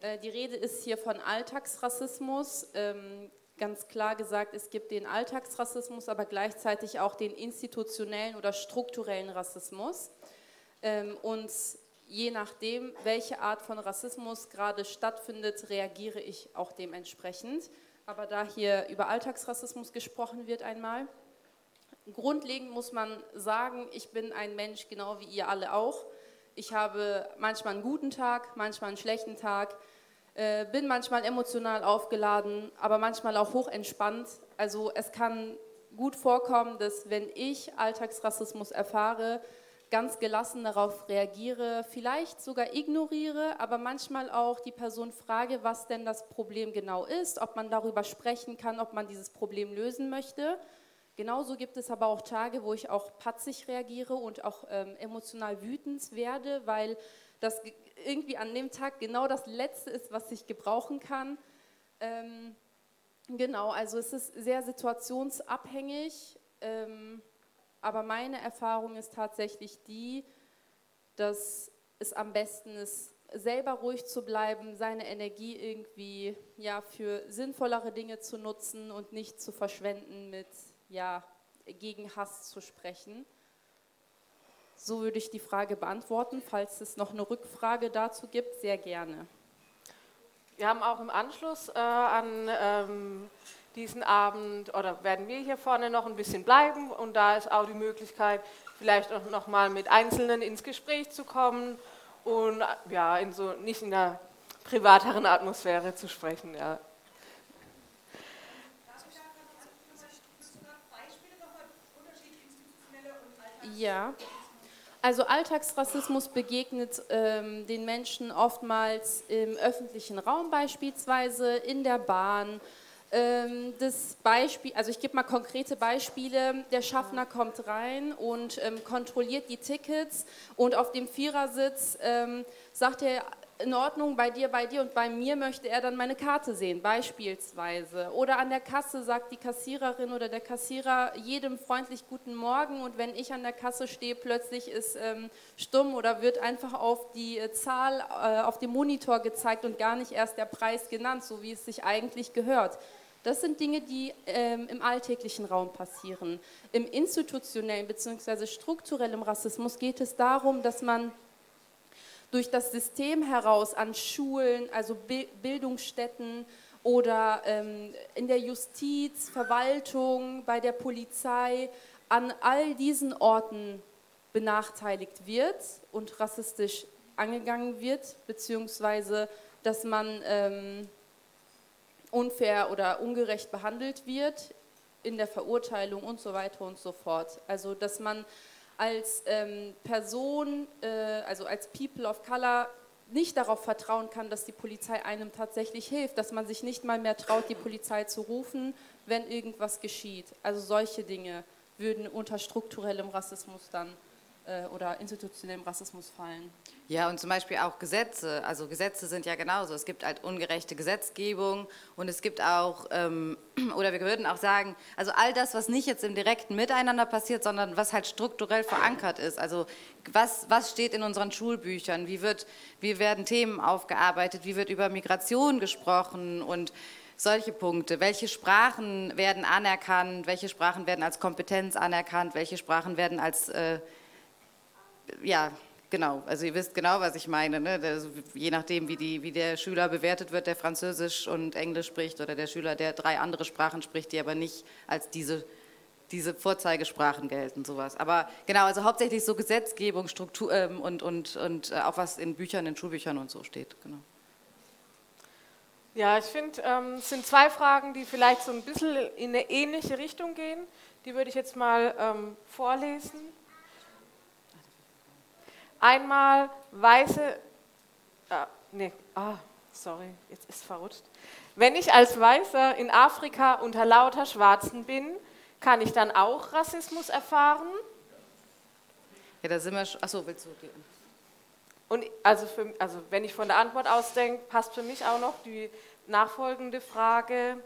Äh, die Rede ist hier von Alltagsrassismus. Ähm, ganz klar gesagt, es gibt den Alltagsrassismus, aber gleichzeitig auch den institutionellen oder strukturellen Rassismus. Ähm, und je nachdem, welche Art von Rassismus gerade stattfindet, reagiere ich auch dementsprechend. Aber da hier über Alltagsrassismus gesprochen wird einmal, grundlegend muss man sagen, ich bin ein Mensch genau wie ihr alle auch. Ich habe manchmal einen guten Tag, manchmal einen schlechten Tag äh, bin manchmal emotional aufgeladen, aber manchmal auch hochentspannt. Also es kann gut vorkommen, dass wenn ich Alltagsrassismus erfahre, ganz gelassen darauf reagiere, vielleicht sogar ignoriere, aber manchmal auch die Person frage, was denn das Problem genau ist, ob man darüber sprechen kann, ob man dieses Problem lösen möchte. Genauso gibt es aber auch Tage, wo ich auch patzig reagiere und auch ähm, emotional wütend werde, weil das irgendwie an dem Tag genau das Letzte ist, was ich gebrauchen kann. Ähm, genau, also es ist sehr situationsabhängig, ähm, aber meine Erfahrung ist tatsächlich die, dass es am besten ist, selber ruhig zu bleiben, seine Energie irgendwie ja, für sinnvollere Dinge zu nutzen und nicht zu verschwenden mit ja, gegen Hass zu sprechen. So würde ich die Frage beantworten. Falls es noch eine Rückfrage dazu gibt, sehr gerne. Wir haben auch im Anschluss äh, an ähm, diesen Abend, oder werden wir hier vorne noch ein bisschen bleiben und da ist auch die Möglichkeit vielleicht auch noch mal mit Einzelnen ins Gespräch zu kommen und ja, in so nicht in einer privateren Atmosphäre zu sprechen. Ja. Ja, also Alltagsrassismus begegnet ähm, den Menschen oftmals im öffentlichen Raum beispielsweise, in der Bahn. Ähm, das Beispiel, also ich gebe mal konkrete Beispiele. Der Schaffner kommt rein und ähm, kontrolliert die Tickets und auf dem Vierersitz ähm, sagt er in Ordnung, bei dir, bei dir und bei mir möchte er dann meine Karte sehen, beispielsweise. Oder an der Kasse sagt die Kassiererin oder der Kassierer jedem freundlich Guten Morgen und wenn ich an der Kasse stehe, plötzlich ist ähm, stumm oder wird einfach auf die äh, Zahl äh, auf dem Monitor gezeigt und gar nicht erst der Preis genannt, so wie es sich eigentlich gehört. Das sind Dinge, die ähm, im alltäglichen Raum passieren. Im institutionellen bzw. strukturellen Rassismus geht es darum, dass man durch das System heraus an Schulen, also Bildungsstätten oder ähm, in der Justiz, Verwaltung, bei der Polizei, an all diesen Orten benachteiligt wird und rassistisch angegangen wird, beziehungsweise dass man ähm, unfair oder ungerecht behandelt wird in der Verurteilung und so weiter und so fort. Also dass man als ähm, Person, äh, also als People of Color, nicht darauf vertrauen kann, dass die Polizei einem tatsächlich hilft, dass man sich nicht mal mehr traut, die Polizei zu rufen, wenn irgendwas geschieht. Also solche Dinge würden unter strukturellem Rassismus dann oder institutionellem Rassismus fallen. Ja, und zum Beispiel auch Gesetze. Also Gesetze sind ja genauso. Es gibt halt ungerechte Gesetzgebung und es gibt auch, ähm, oder wir würden auch sagen, also all das, was nicht jetzt im direkten Miteinander passiert, sondern was halt strukturell verankert ist. Also was, was steht in unseren Schulbüchern? Wie, wird, wie werden Themen aufgearbeitet? Wie wird über Migration gesprochen? Und solche Punkte. Welche Sprachen werden anerkannt? Welche Sprachen werden als Kompetenz anerkannt? Welche Sprachen werden als, äh, ja, Genau, also ihr wisst genau, was ich meine. Ne? Das, je nachdem, wie, die, wie der Schüler bewertet wird, der Französisch und Englisch spricht oder der Schüler, der drei andere Sprachen spricht, die aber nicht als diese, diese Vorzeigesprachen gelten, sowas. Aber genau, also hauptsächlich so Gesetzgebung, Struktur ähm, und, und, und äh, auch was in Büchern, in Schulbüchern und so steht. Genau. Ja, ich finde, ähm, es sind zwei Fragen, die vielleicht so ein bisschen in eine ähnliche Richtung gehen. Die würde ich jetzt mal ähm, vorlesen. Einmal weiße, ah, nee, ah, sorry, jetzt ist verrutscht. Wenn ich als Weißer in Afrika unter lauter Schwarzen bin, kann ich dann auch Rassismus erfahren? Ja, da sind wir schon. Achso, willst du die? Und also, für, also wenn ich von der Antwort ausdenke, passt für mich auch noch die nachfolgende Frage.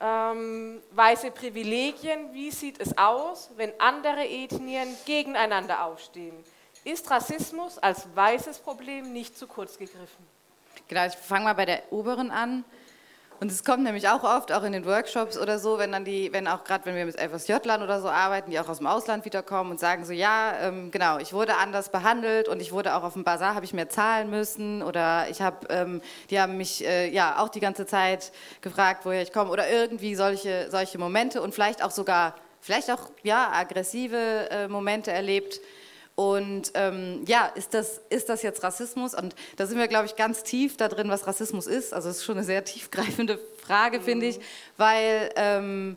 Ähm, weiße Privilegien, wie sieht es aus, wenn andere Ethnien gegeneinander aufstehen? Ist Rassismus als weißes Problem nicht zu kurz gegriffen? Genau, ich fange mal bei der oberen an. Und es kommt nämlich auch oft, auch in den Workshops oder so, wenn dann die, wenn auch gerade wenn wir mit FSJ-Lern oder so arbeiten, die auch aus dem Ausland wiederkommen und sagen so, ja, ähm, genau, ich wurde anders behandelt und ich wurde auch auf dem Bazar, habe ich mehr zahlen müssen oder ich habe, ähm, die haben mich äh, ja auch die ganze Zeit gefragt, woher ich komme oder irgendwie solche, solche Momente und vielleicht auch sogar, vielleicht auch, ja, aggressive äh, Momente erlebt, und ähm, ja, ist das, ist das jetzt Rassismus? Und da sind wir, glaube ich, ganz tief da drin, was Rassismus ist. Also es ist schon eine sehr tiefgreifende Frage, mhm. finde ich, weil ähm,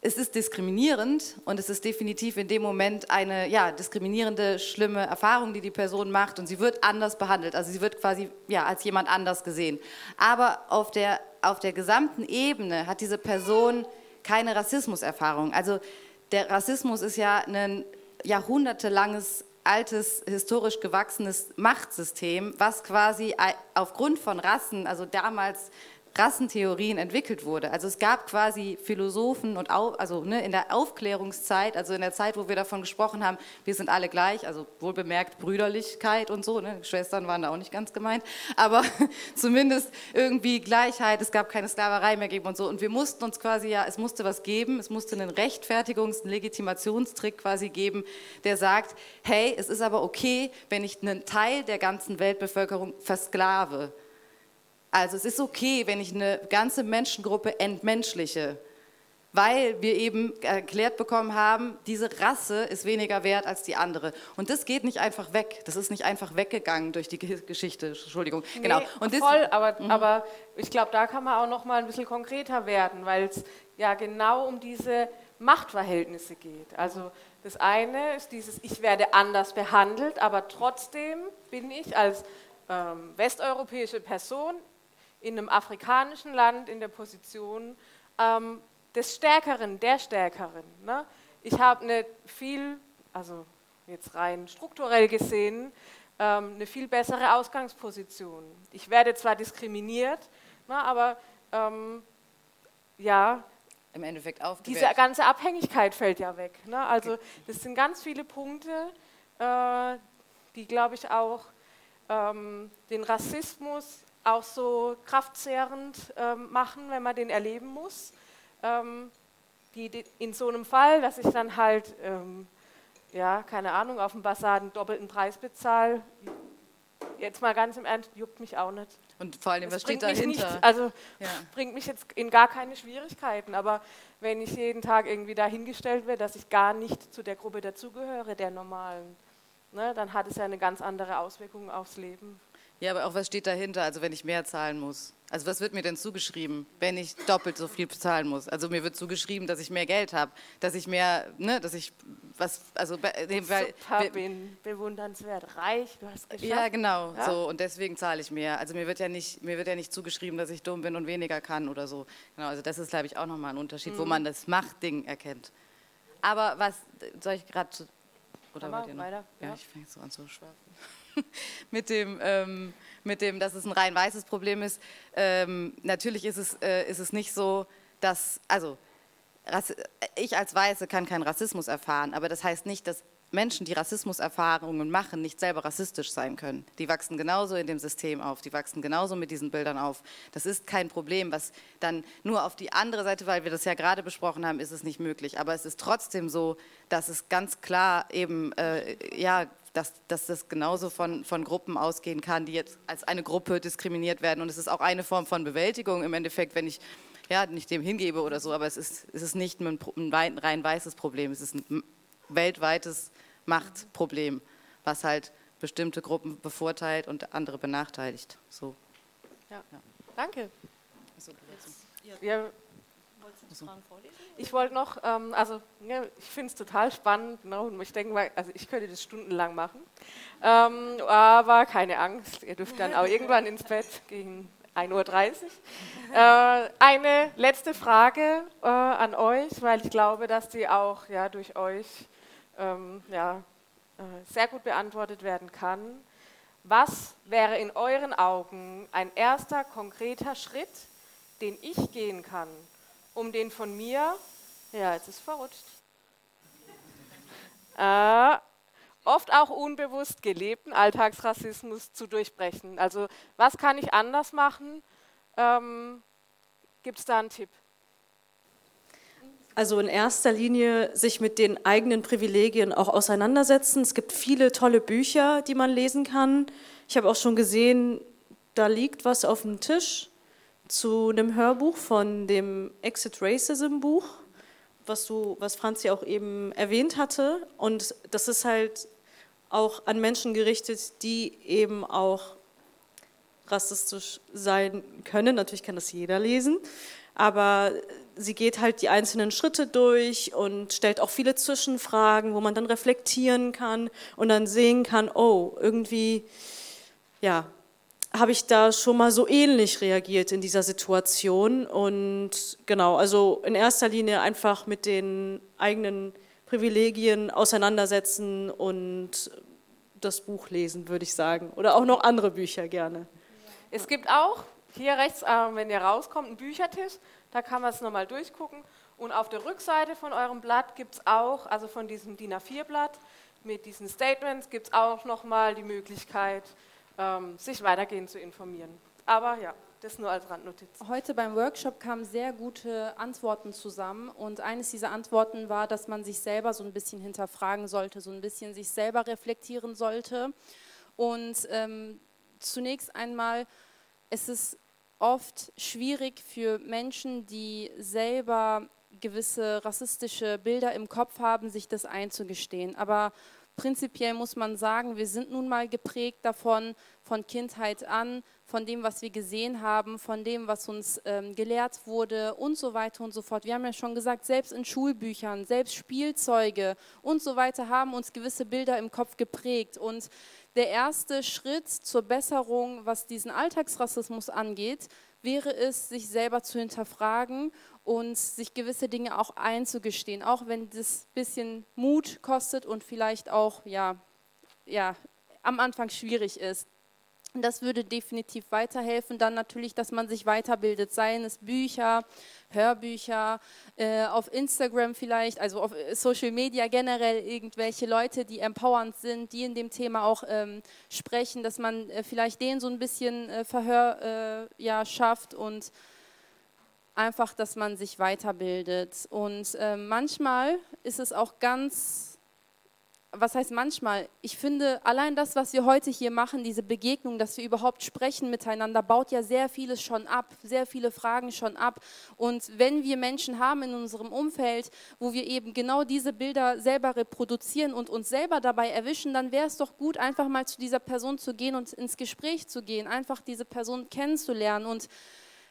es ist diskriminierend und es ist definitiv in dem Moment eine ja, diskriminierende, schlimme Erfahrung, die die Person macht und sie wird anders behandelt. Also sie wird quasi ja, als jemand anders gesehen. Aber auf der, auf der gesamten Ebene hat diese Person keine Rassismuserfahrung. Also der Rassismus ist ja ein jahrhundertelanges altes, historisch gewachsenes Machtsystem, was quasi aufgrund von Rassen, also damals Rassentheorien entwickelt wurde. Also es gab quasi Philosophen und auch, also ne, in der Aufklärungszeit, also in der Zeit, wo wir davon gesprochen haben, wir sind alle gleich, also wohlbemerkt Brüderlichkeit und so, ne, Schwestern waren da auch nicht ganz gemeint, aber zumindest irgendwie Gleichheit, es gab keine Sklaverei mehr geben und so und wir mussten uns quasi ja, es musste was geben, es musste einen Rechtfertigungs-, einen Legitimationstrick quasi geben, der sagt, hey, es ist aber okay, wenn ich einen Teil der ganzen Weltbevölkerung versklave also es ist okay, wenn ich eine ganze Menschengruppe entmenschliche. weil wir eben erklärt bekommen haben, diese Rasse ist weniger wert als die andere. Und das geht nicht einfach weg. Das ist nicht einfach weggegangen durch die Geschichte. Entschuldigung. Genau. Nee, Und das, voll, aber, mhm. aber ich glaube, da kann man auch noch mal ein bisschen konkreter werden, weil es ja genau um diese Machtverhältnisse geht. Also das eine ist dieses, ich werde anders behandelt, aber trotzdem bin ich als ähm, westeuropäische Person in einem afrikanischen Land in der Position, ähm, des Stärkeren, der Stärkeren. Ne? Ich habe eine viel, also jetzt rein strukturell gesehen, ähm, eine viel bessere Ausgangsposition. Ich werde zwar diskriminiert, ne, aber ähm, ja, im Endeffekt. Diese ganze Abhängigkeit fällt ja weg. Ne? Also das sind ganz viele Punkte, äh, die, glaube ich, auch ähm, den Rassismus auch so kraftzehrend ähm, machen, wenn man den erleben muss ähm, die, die, in so einem Fall, dass ich dann halt, ähm, ja, keine Ahnung, auf dem Basar einen doppelten Preis bezahle, jetzt mal ganz im Ernst, juckt mich auch nicht. Und vor allem, was steht dahinter? Nicht, also ja. bringt mich jetzt in gar keine Schwierigkeiten, aber wenn ich jeden Tag irgendwie dahingestellt werde, dass ich gar nicht zu der Gruppe dazugehöre, der Normalen, ne, dann hat es ja eine ganz andere Auswirkung aufs Leben. Ja, aber auch was steht dahinter, also wenn ich mehr zahlen muss? Also was wird mir denn zugeschrieben, wenn ich doppelt so viel bezahlen muss? Also mir wird zugeschrieben, dass ich mehr Geld habe, dass ich mehr, ne, dass ich was, also nee, weil, Super, bin bewundernswert, reich, du hast geschafft. Ja, genau, ja? so und deswegen zahle ich mehr. Also mir wird ja nicht, mir wird ja nicht zugeschrieben, dass ich dumm bin und weniger kann oder so. Genau, also das ist glaube ich auch nochmal ein Unterschied, mhm. wo man das Machtding erkennt. Aber was soll ich gerade oder weiter? Ja, ja, ich fange jetzt so an zu schwafeln. mit, dem, ähm, mit dem, dass es ein rein weißes Problem ist. Ähm, natürlich ist es, äh, ist es nicht so, dass, also ich als Weiße kann keinen Rassismus erfahren, aber das heißt nicht, dass Menschen, die Rassismuserfahrungen machen, nicht selber rassistisch sein können. Die wachsen genauso in dem System auf, die wachsen genauso mit diesen Bildern auf. Das ist kein Problem, was dann nur auf die andere Seite, weil wir das ja gerade besprochen haben, ist es nicht möglich. Aber es ist trotzdem so, dass es ganz klar eben äh, ja, dass, dass das genauso von, von Gruppen ausgehen kann, die jetzt als eine Gruppe diskriminiert werden. Und es ist auch eine Form von Bewältigung im Endeffekt, wenn ich ja, nicht dem hingebe oder so, aber es ist, es ist nicht ein, ein rein weißes Problem, es ist ein weltweites Machtproblem, was halt bestimmte Gruppen bevorteilt und andere benachteiligt. So. Ja. ja. Danke. Ja, ich wollte noch, ähm, also ja, ich finde es total spannend ne, und ich denke mal, also ich könnte das stundenlang machen, ähm, aber keine Angst, ihr dürft dann auch irgendwann ins Bett gegen 1.30 Uhr. Äh, eine letzte Frage äh, an euch, weil ich glaube, dass die auch ja, durch euch ähm, ja, äh, sehr gut beantwortet werden kann. Was wäre in euren Augen ein erster konkreter Schritt, den ich gehen kann, um den von mir, ja, jetzt ist verrutscht, äh, oft auch unbewusst gelebten Alltagsrassismus zu durchbrechen. Also was kann ich anders machen? Ähm, Gibt es da einen Tipp? Also in erster Linie sich mit den eigenen Privilegien auch auseinandersetzen. Es gibt viele tolle Bücher, die man lesen kann. Ich habe auch schon gesehen, da liegt was auf dem Tisch zu einem Hörbuch von dem Exit Racism Buch, was, du, was Franzi auch eben erwähnt hatte. Und das ist halt auch an Menschen gerichtet, die eben auch rassistisch sein können. Natürlich kann das jeder lesen, aber sie geht halt die einzelnen Schritte durch und stellt auch viele Zwischenfragen, wo man dann reflektieren kann und dann sehen kann, oh, irgendwie, ja, habe ich da schon mal so ähnlich reagiert in dieser Situation. Und genau, also in erster Linie einfach mit den eigenen Privilegien auseinandersetzen und das Buch lesen, würde ich sagen. Oder auch noch andere Bücher gerne. Es gibt auch hier rechts, äh, wenn ihr rauskommt, einen Büchertisch. Da kann man es nochmal durchgucken. Und auf der Rückseite von eurem Blatt gibt es auch, also von diesem DIN A4-Blatt mit diesen Statements, gibt es auch nochmal die Möglichkeit, ähm, sich weitergehend zu informieren. Aber ja, das nur als Randnotiz. Heute beim Workshop kamen sehr gute Antworten zusammen und eines dieser Antworten war, dass man sich selber so ein bisschen hinterfragen sollte, so ein bisschen sich selber reflektieren sollte. Und ähm, zunächst einmal, es ist oft schwierig für Menschen, die selber gewisse rassistische Bilder im Kopf haben, sich das einzugestehen. Aber prinzipiell muss man sagen, wir sind nun mal geprägt davon, von Kindheit an, von dem, was wir gesehen haben, von dem, was uns ähm, gelehrt wurde und so weiter und so fort. Wir haben ja schon gesagt, selbst in Schulbüchern, selbst Spielzeuge und so weiter haben uns gewisse Bilder im Kopf geprägt. Und der erste Schritt zur Besserung, was diesen Alltagsrassismus angeht, wäre es, sich selber zu hinterfragen und sich gewisse Dinge auch einzugestehen, auch wenn das ein bisschen Mut kostet und vielleicht auch ja, ja, am Anfang schwierig ist. Das würde definitiv weiterhelfen. Dann natürlich, dass man sich weiterbildet, seien es Bücher, Hörbücher, äh, auf Instagram vielleicht, also auf Social Media generell irgendwelche Leute, die empowernd sind, die in dem Thema auch ähm, sprechen, dass man äh, vielleicht denen so ein bisschen äh, Verhör äh, ja, schafft und einfach, dass man sich weiterbildet. Und äh, manchmal ist es auch ganz was heißt manchmal? Ich finde, allein das, was wir heute hier machen, diese Begegnung, dass wir überhaupt sprechen miteinander, baut ja sehr vieles schon ab, sehr viele Fragen schon ab. Und wenn wir Menschen haben in unserem Umfeld, wo wir eben genau diese Bilder selber reproduzieren und uns selber dabei erwischen, dann wäre es doch gut, einfach mal zu dieser Person zu gehen und ins Gespräch zu gehen, einfach diese Person kennenzulernen und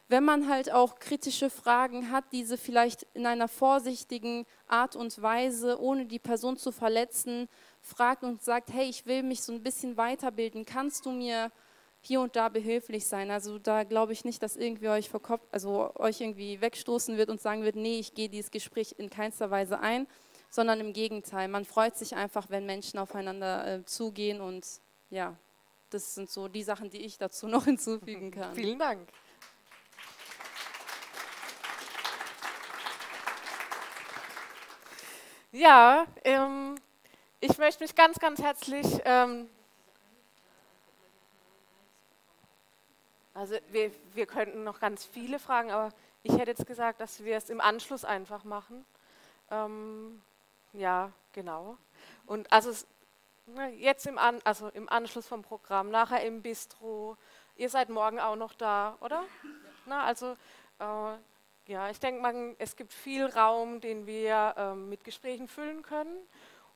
wenn man halt auch kritische Fragen hat, diese vielleicht in einer vorsichtigen Art und Weise, ohne die Person zu verletzen, fragt und sagt, hey, ich will mich so ein bisschen weiterbilden, kannst du mir hier und da behilflich sein? Also da glaube ich nicht, dass irgendwie euch vor Kopf, also euch irgendwie wegstoßen wird und sagen wird, nee, ich gehe dieses Gespräch in keinster Weise ein, sondern im Gegenteil. Man freut sich einfach, wenn Menschen aufeinander äh, zugehen und ja, das sind so die Sachen, die ich dazu noch hinzufügen kann. Vielen Dank. Ja, ähm, ich möchte mich ganz, ganz herzlich. Ähm, also wir, wir könnten noch ganz viele Fragen, aber ich hätte jetzt gesagt, dass wir es im Anschluss einfach machen. Ähm, ja, genau. Und also ne, jetzt im, An, also im Anschluss vom Programm, nachher im Bistro. Ihr seid morgen auch noch da, oder? Na, also äh, ja, ich denke, es gibt viel Raum, den wir ähm, mit Gesprächen füllen können.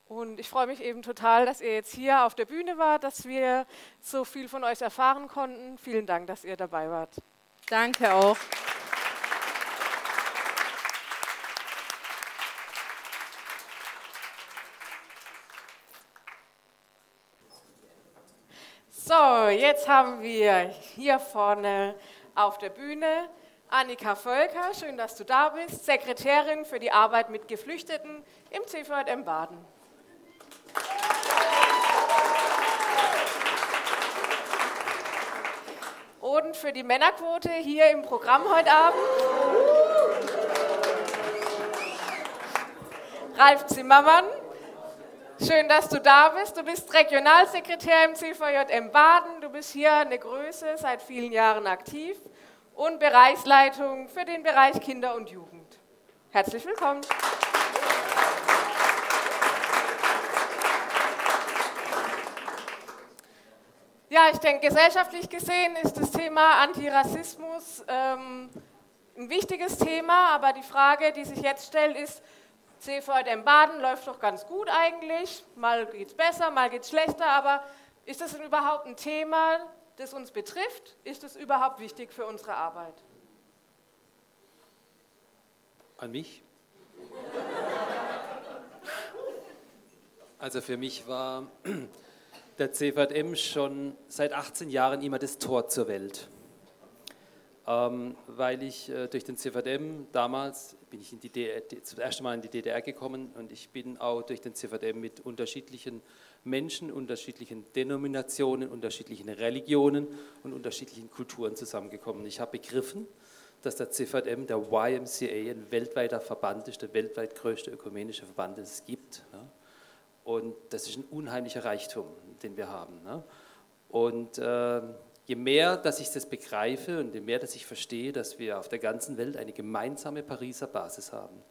Und ich freue mich eben total, dass ihr jetzt hier auf der Bühne wart, dass wir so viel von euch erfahren konnten. Vielen Dank, dass ihr dabei wart. Danke auch. So, jetzt haben wir hier vorne auf der Bühne Annika Völker, schön, dass du da bist, Sekretärin für die Arbeit mit Geflüchteten im CVM Baden. Und für die Männerquote hier im Programm heute Abend Ralf Zimmermann. Schön, dass du da bist. Du bist Regionalsekretär im CVJM Baden. Du bist hier eine Größe, seit vielen Jahren aktiv und Bereichsleitung für den Bereich Kinder und Jugend. Herzlich willkommen. Ja, ich denke, gesellschaftlich gesehen ist das Thema Antirassismus ähm, ein wichtiges Thema, aber die Frage, die sich jetzt stellt, ist, CVM Baden läuft doch ganz gut eigentlich, mal geht es besser, mal geht es schlechter, aber ist das denn überhaupt ein Thema, das uns betrifft, ist es überhaupt wichtig für unsere Arbeit? An mich? Also für mich war der CVM schon seit 18 Jahren immer das Tor zur Welt. Ähm, weil ich äh, durch den CVM damals bin ich in die DDR, zum ersten Mal in die DDR gekommen und ich bin auch durch den CVM mit unterschiedlichen Menschen unterschiedlichen Denominationen, unterschiedlichen Religionen und unterschiedlichen Kulturen zusammengekommen. Ich habe begriffen, dass der CVM, der YMCA, ein weltweiter Verband ist, der weltweit größte ökumenische Verband, den es gibt. Und das ist ein unheimlicher Reichtum, den wir haben. Und äh, je mehr, dass ich das begreife und je mehr, dass ich verstehe, dass wir auf der ganzen Welt eine gemeinsame Pariser Basis haben,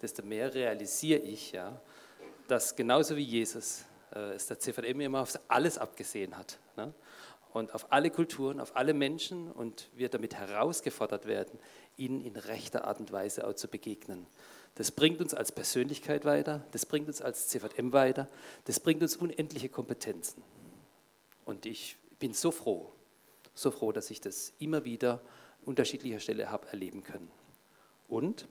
desto mehr realisiere ich, ja, dass genauso wie Jesus äh, es der CVM immer auf alles abgesehen hat. Ne? und auf alle Kulturen, auf alle Menschen und wir damit herausgefordert werden, ihnen in rechter Art und Weise auch zu begegnen. Das bringt uns als Persönlichkeit weiter, das bringt uns als CVM weiter, das bringt uns unendliche Kompetenzen. Und ich bin so froh, so froh, dass ich das immer wieder an unterschiedlicher Stelle habe erleben können. Und,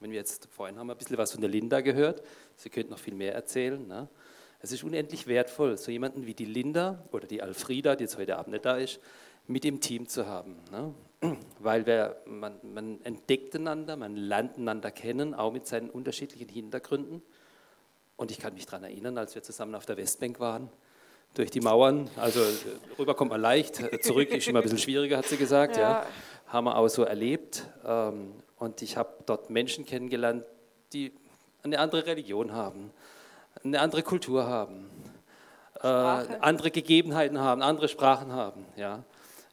wenn wir jetzt, vorhin haben wir ein bisschen was von der Linda gehört, sie könnte noch viel mehr erzählen, ne? Es ist unendlich wertvoll, so jemanden wie die Linda oder die Alfrida, die jetzt heute Abend nicht da ist, mit im Team zu haben. Ne? Weil wir, man, man entdeckt einander, man lernt einander kennen, auch mit seinen unterschiedlichen Hintergründen. Und ich kann mich daran erinnern, als wir zusammen auf der Westbank waren, durch die Mauern, also rüber kommt man leicht, zurück ist immer ein bisschen schwieriger, hat sie gesagt. Ja. ja. Haben wir auch so erlebt. Ähm, und ich habe dort Menschen kennengelernt, die eine andere Religion haben eine andere Kultur haben, äh, andere Gegebenheiten haben, andere Sprachen haben. Ja.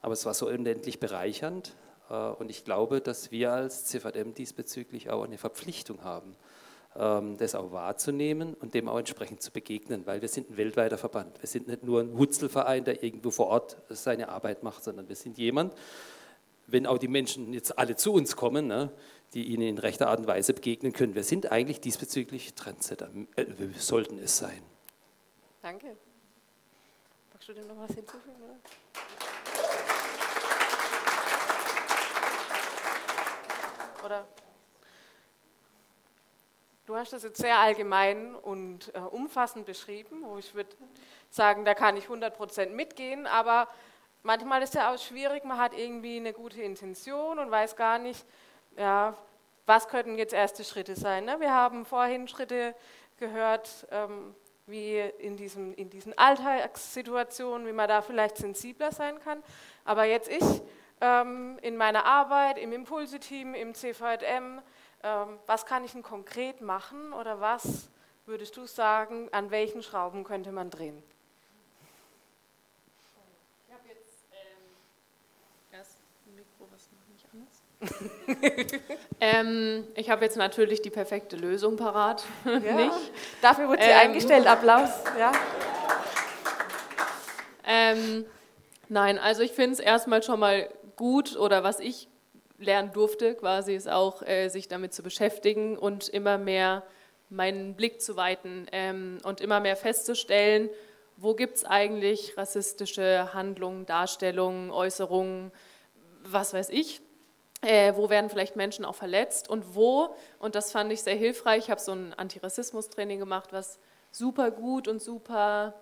Aber es war so unendlich bereichernd äh, und ich glaube, dass wir als CVM diesbezüglich auch eine Verpflichtung haben, ähm, das auch wahrzunehmen und dem auch entsprechend zu begegnen, weil wir sind ein weltweiter Verband. Wir sind nicht nur ein Hutzelverein, der irgendwo vor Ort seine Arbeit macht, sondern wir sind jemand, wenn auch die Menschen jetzt alle zu uns kommen, ne, die ihnen in rechter Art und Weise begegnen können. Wir sind eigentlich diesbezüglich Trendsetter. Äh, wir sollten es sein. Danke. Magst du dem noch was hinzufügen? Oder? oder? Du hast das jetzt sehr allgemein und äh, umfassend beschrieben, wo ich würde sagen, da kann ich 100% mitgehen, aber manchmal ist ja auch schwierig, man hat irgendwie eine gute Intention und weiß gar nicht, ja, was könnten jetzt erste Schritte sein? Ne? Wir haben vorhin Schritte gehört, ähm, wie in, diesem, in diesen Alltagssituationen, wie man da vielleicht sensibler sein kann. Aber jetzt ich ähm, in meiner Arbeit, im Impulse-Team, im CVM, ähm, was kann ich denn konkret machen oder was würdest du sagen, an welchen Schrauben könnte man drehen? ähm, ich habe jetzt natürlich die perfekte Lösung parat. Ja. Nicht? Dafür wurde sie ähm, eingestellt. Applaus. Ja. Ähm, nein, also ich finde es erstmal schon mal gut oder was ich lernen durfte, quasi ist auch, äh, sich damit zu beschäftigen und immer mehr meinen Blick zu weiten ähm, und immer mehr festzustellen, wo gibt es eigentlich rassistische Handlungen, Darstellungen, Äußerungen, was weiß ich, äh, wo werden vielleicht Menschen auch verletzt und wo, und das fand ich sehr hilfreich, ich habe so ein Antirassismus-Training gemacht, was super gut und super,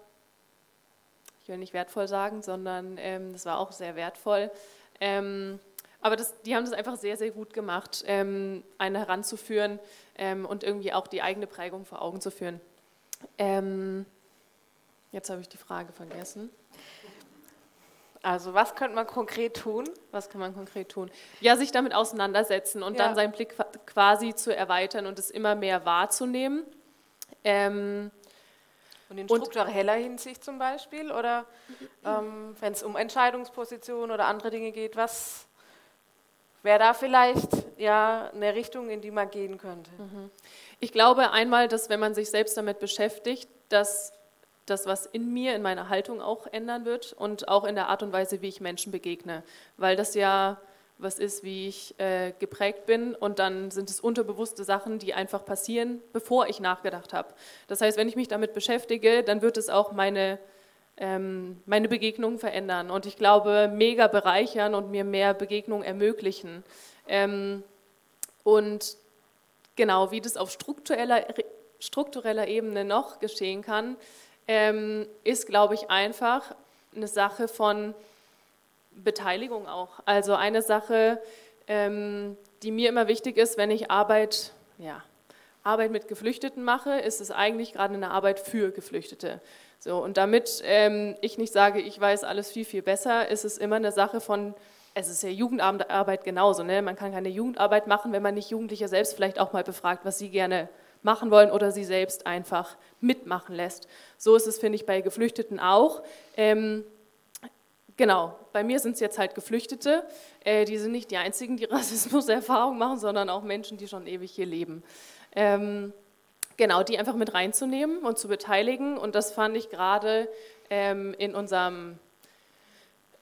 ich will nicht wertvoll sagen, sondern ähm, das war auch sehr wertvoll. Ähm, aber das, die haben das einfach sehr, sehr gut gemacht, ähm, eine heranzuführen ähm, und irgendwie auch die eigene Prägung vor Augen zu führen. Ähm, jetzt habe ich die Frage vergessen. Also was könnte man konkret tun? Was kann man konkret tun? Ja, sich damit auseinandersetzen und ja. dann seinen Blick quasi zu erweitern und es immer mehr wahrzunehmen. Ähm, und in struktureller Hinsicht zum Beispiel oder ähm, wenn es um Entscheidungspositionen oder andere Dinge geht, was wäre da vielleicht ja eine Richtung, in die man gehen könnte? Mhm. Ich glaube einmal, dass wenn man sich selbst damit beschäftigt, dass das, was in mir, in meiner Haltung auch ändern wird und auch in der Art und Weise, wie ich Menschen begegne. Weil das ja was ist, wie ich äh, geprägt bin und dann sind es unterbewusste Sachen, die einfach passieren, bevor ich nachgedacht habe. Das heißt, wenn ich mich damit beschäftige, dann wird es auch meine, ähm, meine Begegnungen verändern und ich glaube, mega bereichern und mir mehr Begegnungen ermöglichen. Ähm, und genau, wie das auf struktureller, struktureller Ebene noch geschehen kann, ähm, ist, glaube ich, einfach eine Sache von Beteiligung auch. Also eine Sache, ähm, die mir immer wichtig ist, wenn ich Arbeit, ja, Arbeit mit Geflüchteten mache, ist es eigentlich gerade eine Arbeit für Geflüchtete. So, und damit ähm, ich nicht sage, ich weiß alles viel, viel besser, ist es immer eine Sache von, es ist ja Jugendarbeit genauso. Ne? Man kann keine Jugendarbeit machen, wenn man nicht Jugendliche selbst vielleicht auch mal befragt, was sie gerne machen wollen oder sie selbst einfach mitmachen lässt. So ist es, finde ich, bei Geflüchteten auch. Ähm, genau, bei mir sind es jetzt halt Geflüchtete. Äh, die sind nicht die einzigen, die Rassismus-Erfahrung machen, sondern auch Menschen, die schon ewig hier leben. Ähm, genau, die einfach mit reinzunehmen und zu beteiligen. Und das fand ich gerade ähm, in unserem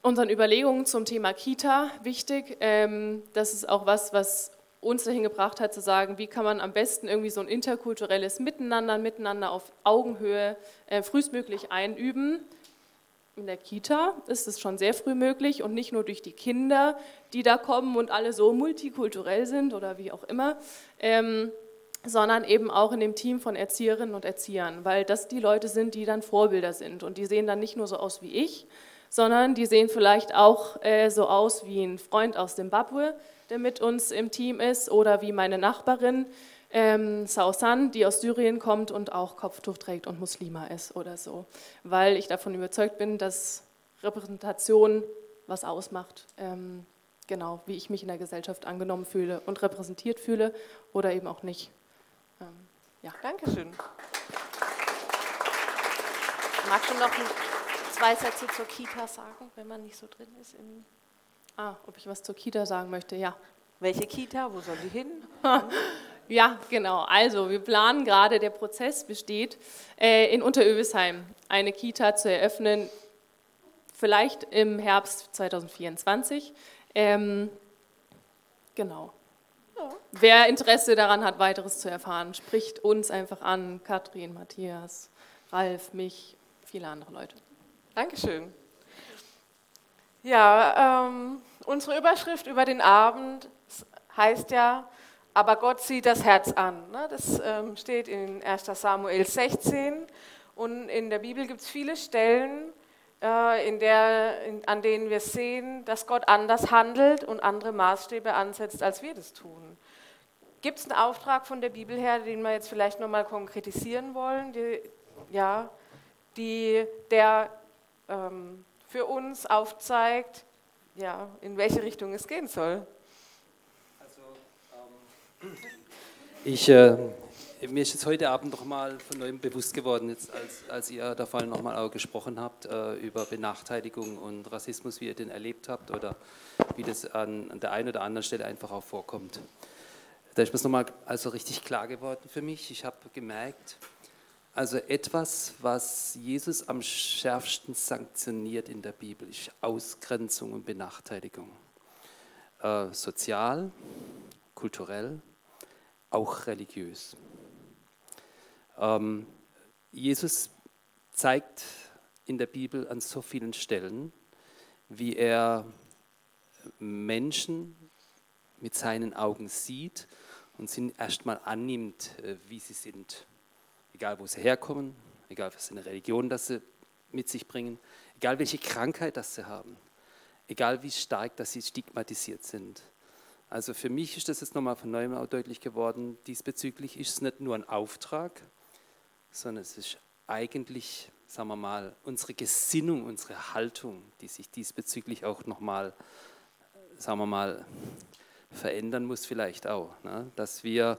unseren Überlegungen zum Thema Kita wichtig. Ähm, das ist auch was, was uns dahin gebracht hat, zu sagen, wie kann man am besten irgendwie so ein interkulturelles Miteinander, Miteinander auf Augenhöhe äh, frühestmöglich einüben. In der Kita ist es schon sehr früh möglich und nicht nur durch die Kinder, die da kommen und alle so multikulturell sind oder wie auch immer, ähm, sondern eben auch in dem Team von Erzieherinnen und Erziehern, weil das die Leute sind, die dann Vorbilder sind und die sehen dann nicht nur so aus wie ich, sondern die sehen vielleicht auch äh, so aus wie ein Freund aus Zimbabwe, der mit uns im Team ist, oder wie meine Nachbarin ähm, Sausan, die aus Syrien kommt und auch Kopftuch trägt und Muslima ist oder so, weil ich davon überzeugt bin, dass Repräsentation was ausmacht. Ähm, genau, wie ich mich in der Gesellschaft angenommen fühle und repräsentiert fühle oder eben auch nicht. Ähm, ja. Dankeschön. Magst du noch zwei Sätze zur Kita sagen, wenn man nicht so drin ist? In ah, ob ich was zur Kita sagen möchte, ja. Welche Kita? Wo soll sie hin? ja, genau. Also wir planen gerade, der Prozess besteht, äh, in Unterövisheim eine Kita zu eröffnen, vielleicht im Herbst 2024. Ähm, genau. Ja. Wer Interesse daran hat, weiteres zu erfahren, spricht uns einfach an. Katrin, Matthias, Ralf, mich, viele andere Leute. Dankeschön. Ja, ähm, unsere Überschrift über den Abend heißt ja, aber Gott sieht das Herz an. Ne? Das ähm, steht in 1 Samuel 16 und in der Bibel gibt es viele Stellen, äh, in der, in, an denen wir sehen, dass Gott anders handelt und andere Maßstäbe ansetzt, als wir das tun. Gibt es einen Auftrag von der Bibel her, den wir jetzt vielleicht nochmal konkretisieren wollen, die, ja, die, der ähm, für uns aufzeigt, ja, in welche Richtung es gehen soll. Also, ähm, ich, äh, mir ist jetzt heute Abend nochmal von neuem bewusst geworden, jetzt als, als ihr da vorhin nochmal auch gesprochen habt äh, über Benachteiligung und Rassismus, wie ihr den erlebt habt oder wie das an, an der einen oder anderen Stelle einfach auch vorkommt. Da ist mir nochmal also richtig klar geworden für mich. Ich habe gemerkt, also etwas, was Jesus am schärfsten sanktioniert in der Bibel, ist Ausgrenzung und Benachteiligung. Äh, sozial, kulturell, auch religiös. Ähm, Jesus zeigt in der Bibel an so vielen Stellen, wie er Menschen mit seinen Augen sieht und sie erstmal annimmt, äh, wie sie sind egal wo sie herkommen, egal was für eine Religion das sie mit sich bringen, egal welche Krankheit das sie haben, egal wie stark dass sie stigmatisiert sind. Also für mich ist das jetzt nochmal von neuem auch deutlich geworden, diesbezüglich ist es nicht nur ein Auftrag, sondern es ist eigentlich, sagen wir mal, unsere Gesinnung, unsere Haltung, die sich diesbezüglich auch nochmal, sagen wir mal, verändern muss vielleicht auch. Ne? Dass wir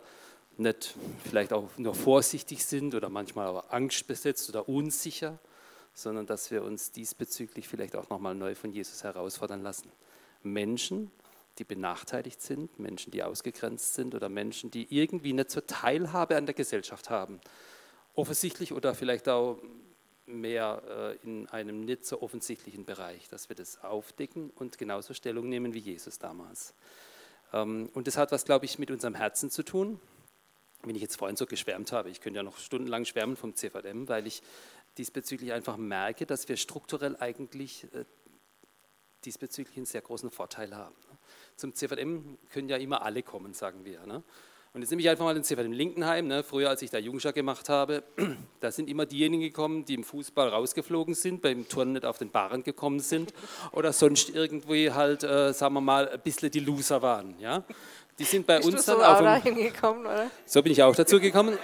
nicht vielleicht auch nur vorsichtig sind oder manchmal aber angstbesetzt oder unsicher, sondern dass wir uns diesbezüglich vielleicht auch nochmal neu von Jesus herausfordern lassen. Menschen, die benachteiligt sind, Menschen, die ausgegrenzt sind oder Menschen, die irgendwie nicht zur Teilhabe an der Gesellschaft haben, offensichtlich oder vielleicht auch mehr äh, in einem nicht so offensichtlichen Bereich, dass wir das aufdecken und genauso Stellung nehmen wie Jesus damals. Ähm, und das hat was, glaube ich, mit unserem Herzen zu tun wenn ich jetzt vorhin so geschwärmt habe, ich könnte ja noch stundenlang schwärmen vom CVM, weil ich diesbezüglich einfach merke, dass wir strukturell eigentlich äh, diesbezüglich einen sehr großen Vorteil haben. Zum CVM können ja immer alle kommen, sagen wir. Ne? Und jetzt nehme ich einfach mal den CVM Linkenheim. Ne? Früher, als ich da Jungschar gemacht habe, da sind immer diejenigen gekommen, die im Fußball rausgeflogen sind, beim Turnen nicht auf den Barren gekommen sind oder sonst irgendwie halt, äh, sagen wir mal, ein bisschen die Loser waren. Die sind bei Bist uns dann so auf dem, hingekommen, oder? So bin ich auch dazu gekommen.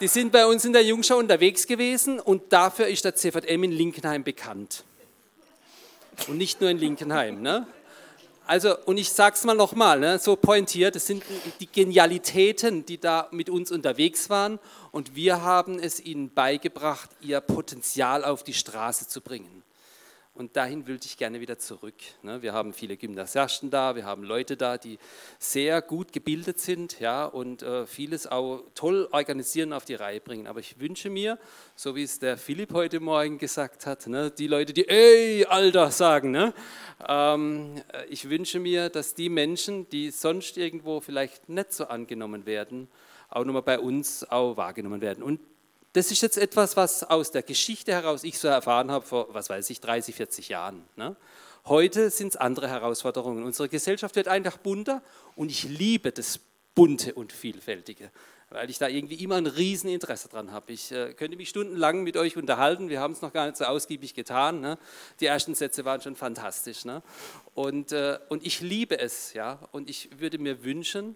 Die sind bei uns in der Jungschau unterwegs gewesen und dafür ist der CVM in Linkenheim bekannt. Und nicht nur in Linkenheim. Ne? Also, und ich sage es mal nochmal, ne, so pointiert, das sind die Genialitäten, die da mit uns unterwegs waren und wir haben es ihnen beigebracht, ihr Potenzial auf die Straße zu bringen. Und dahin würde ich gerne wieder zurück. Ne? Wir haben viele Gymnasiasten da, wir haben Leute da, die sehr gut gebildet sind ja, und äh, vieles auch toll organisieren, auf die Reihe bringen. Aber ich wünsche mir, so wie es der Philipp heute Morgen gesagt hat, ne, die Leute, die ey, Alter sagen, ne, ähm, ich wünsche mir, dass die Menschen, die sonst irgendwo vielleicht nicht so angenommen werden, auch nochmal bei uns auch wahrgenommen werden. Und das ist jetzt etwas, was aus der Geschichte heraus ich so erfahren habe vor, was weiß ich, 30, 40 Jahren. Ne? Heute sind es andere Herausforderungen. Unsere Gesellschaft wird einfach bunter und ich liebe das Bunte und Vielfältige, weil ich da irgendwie immer ein Rieseninteresse dran habe. Ich äh, könnte mich stundenlang mit euch unterhalten, wir haben es noch gar nicht so ausgiebig getan. Ne? Die ersten Sätze waren schon fantastisch. Ne? Und, äh, und ich liebe es, ja, und ich würde mir wünschen,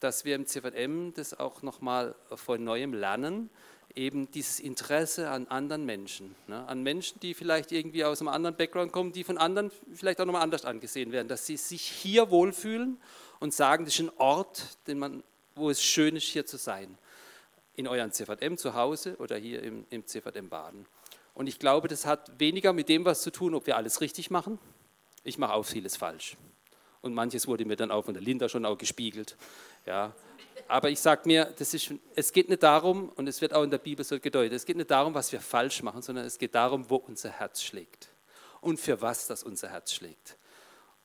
dass wir im CVM das auch nochmal von neuem lernen, eben dieses Interesse an anderen Menschen, ne? an Menschen, die vielleicht irgendwie aus einem anderen Background kommen, die von anderen vielleicht auch nochmal anders angesehen werden, dass sie sich hier wohlfühlen und sagen, das ist ein Ort, den man, wo es schön ist, hier zu sein. In eurem CVM zu Hause oder hier im, im CVM Baden. Und ich glaube, das hat weniger mit dem was zu tun, ob wir alles richtig machen. Ich mache auch vieles falsch. Und manches wurde mir dann auch von der Linda schon auch gespiegelt. Ja, aber ich sage mir, das ist, es geht nicht darum, und es wird auch in der Bibel so gedeutet, es geht nicht darum, was wir falsch machen, sondern es geht darum, wo unser Herz schlägt und für was das unser Herz schlägt.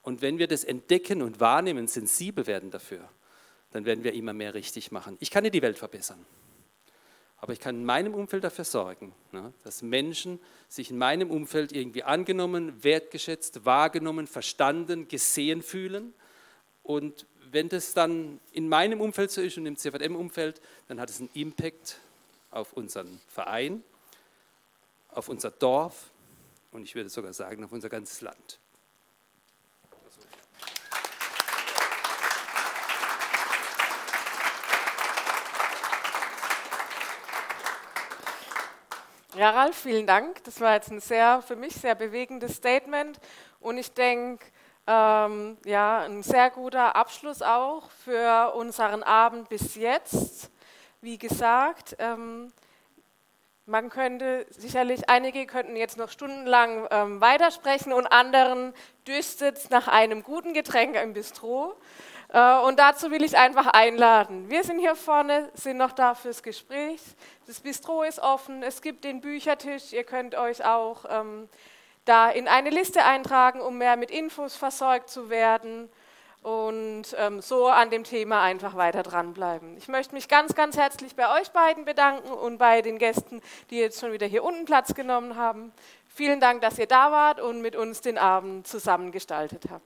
Und wenn wir das entdecken und wahrnehmen, sensibel werden dafür, dann werden wir immer mehr richtig machen. Ich kann nicht die Welt verbessern, aber ich kann in meinem Umfeld dafür sorgen, ne, dass Menschen sich in meinem Umfeld irgendwie angenommen, wertgeschätzt, wahrgenommen, verstanden, gesehen fühlen und wenn das dann in meinem Umfeld so ist und im CVM-Umfeld, dann hat es einen Impact auf unseren Verein, auf unser Dorf und ich würde sogar sagen, auf unser ganzes Land. Ja, Ralf, vielen Dank. Das war jetzt ein sehr, für mich sehr bewegendes Statement. Und ich denke, ähm, ja, ein sehr guter Abschluss auch für unseren Abend bis jetzt. Wie gesagt, ähm, man könnte sicherlich, einige könnten jetzt noch stundenlang ähm, weitersprechen und anderen dürstet nach einem guten Getränk im Bistro. Äh, und dazu will ich einfach einladen. Wir sind hier vorne, sind noch da fürs Gespräch. Das Bistro ist offen, es gibt den Büchertisch, ihr könnt euch auch ähm, da in eine Liste eintragen, um mehr mit Infos versorgt zu werden und ähm, so an dem Thema einfach weiter dranbleiben. Ich möchte mich ganz, ganz herzlich bei euch beiden bedanken und bei den Gästen, die jetzt schon wieder hier unten Platz genommen haben. Vielen Dank, dass ihr da wart und mit uns den Abend zusammengestaltet habt.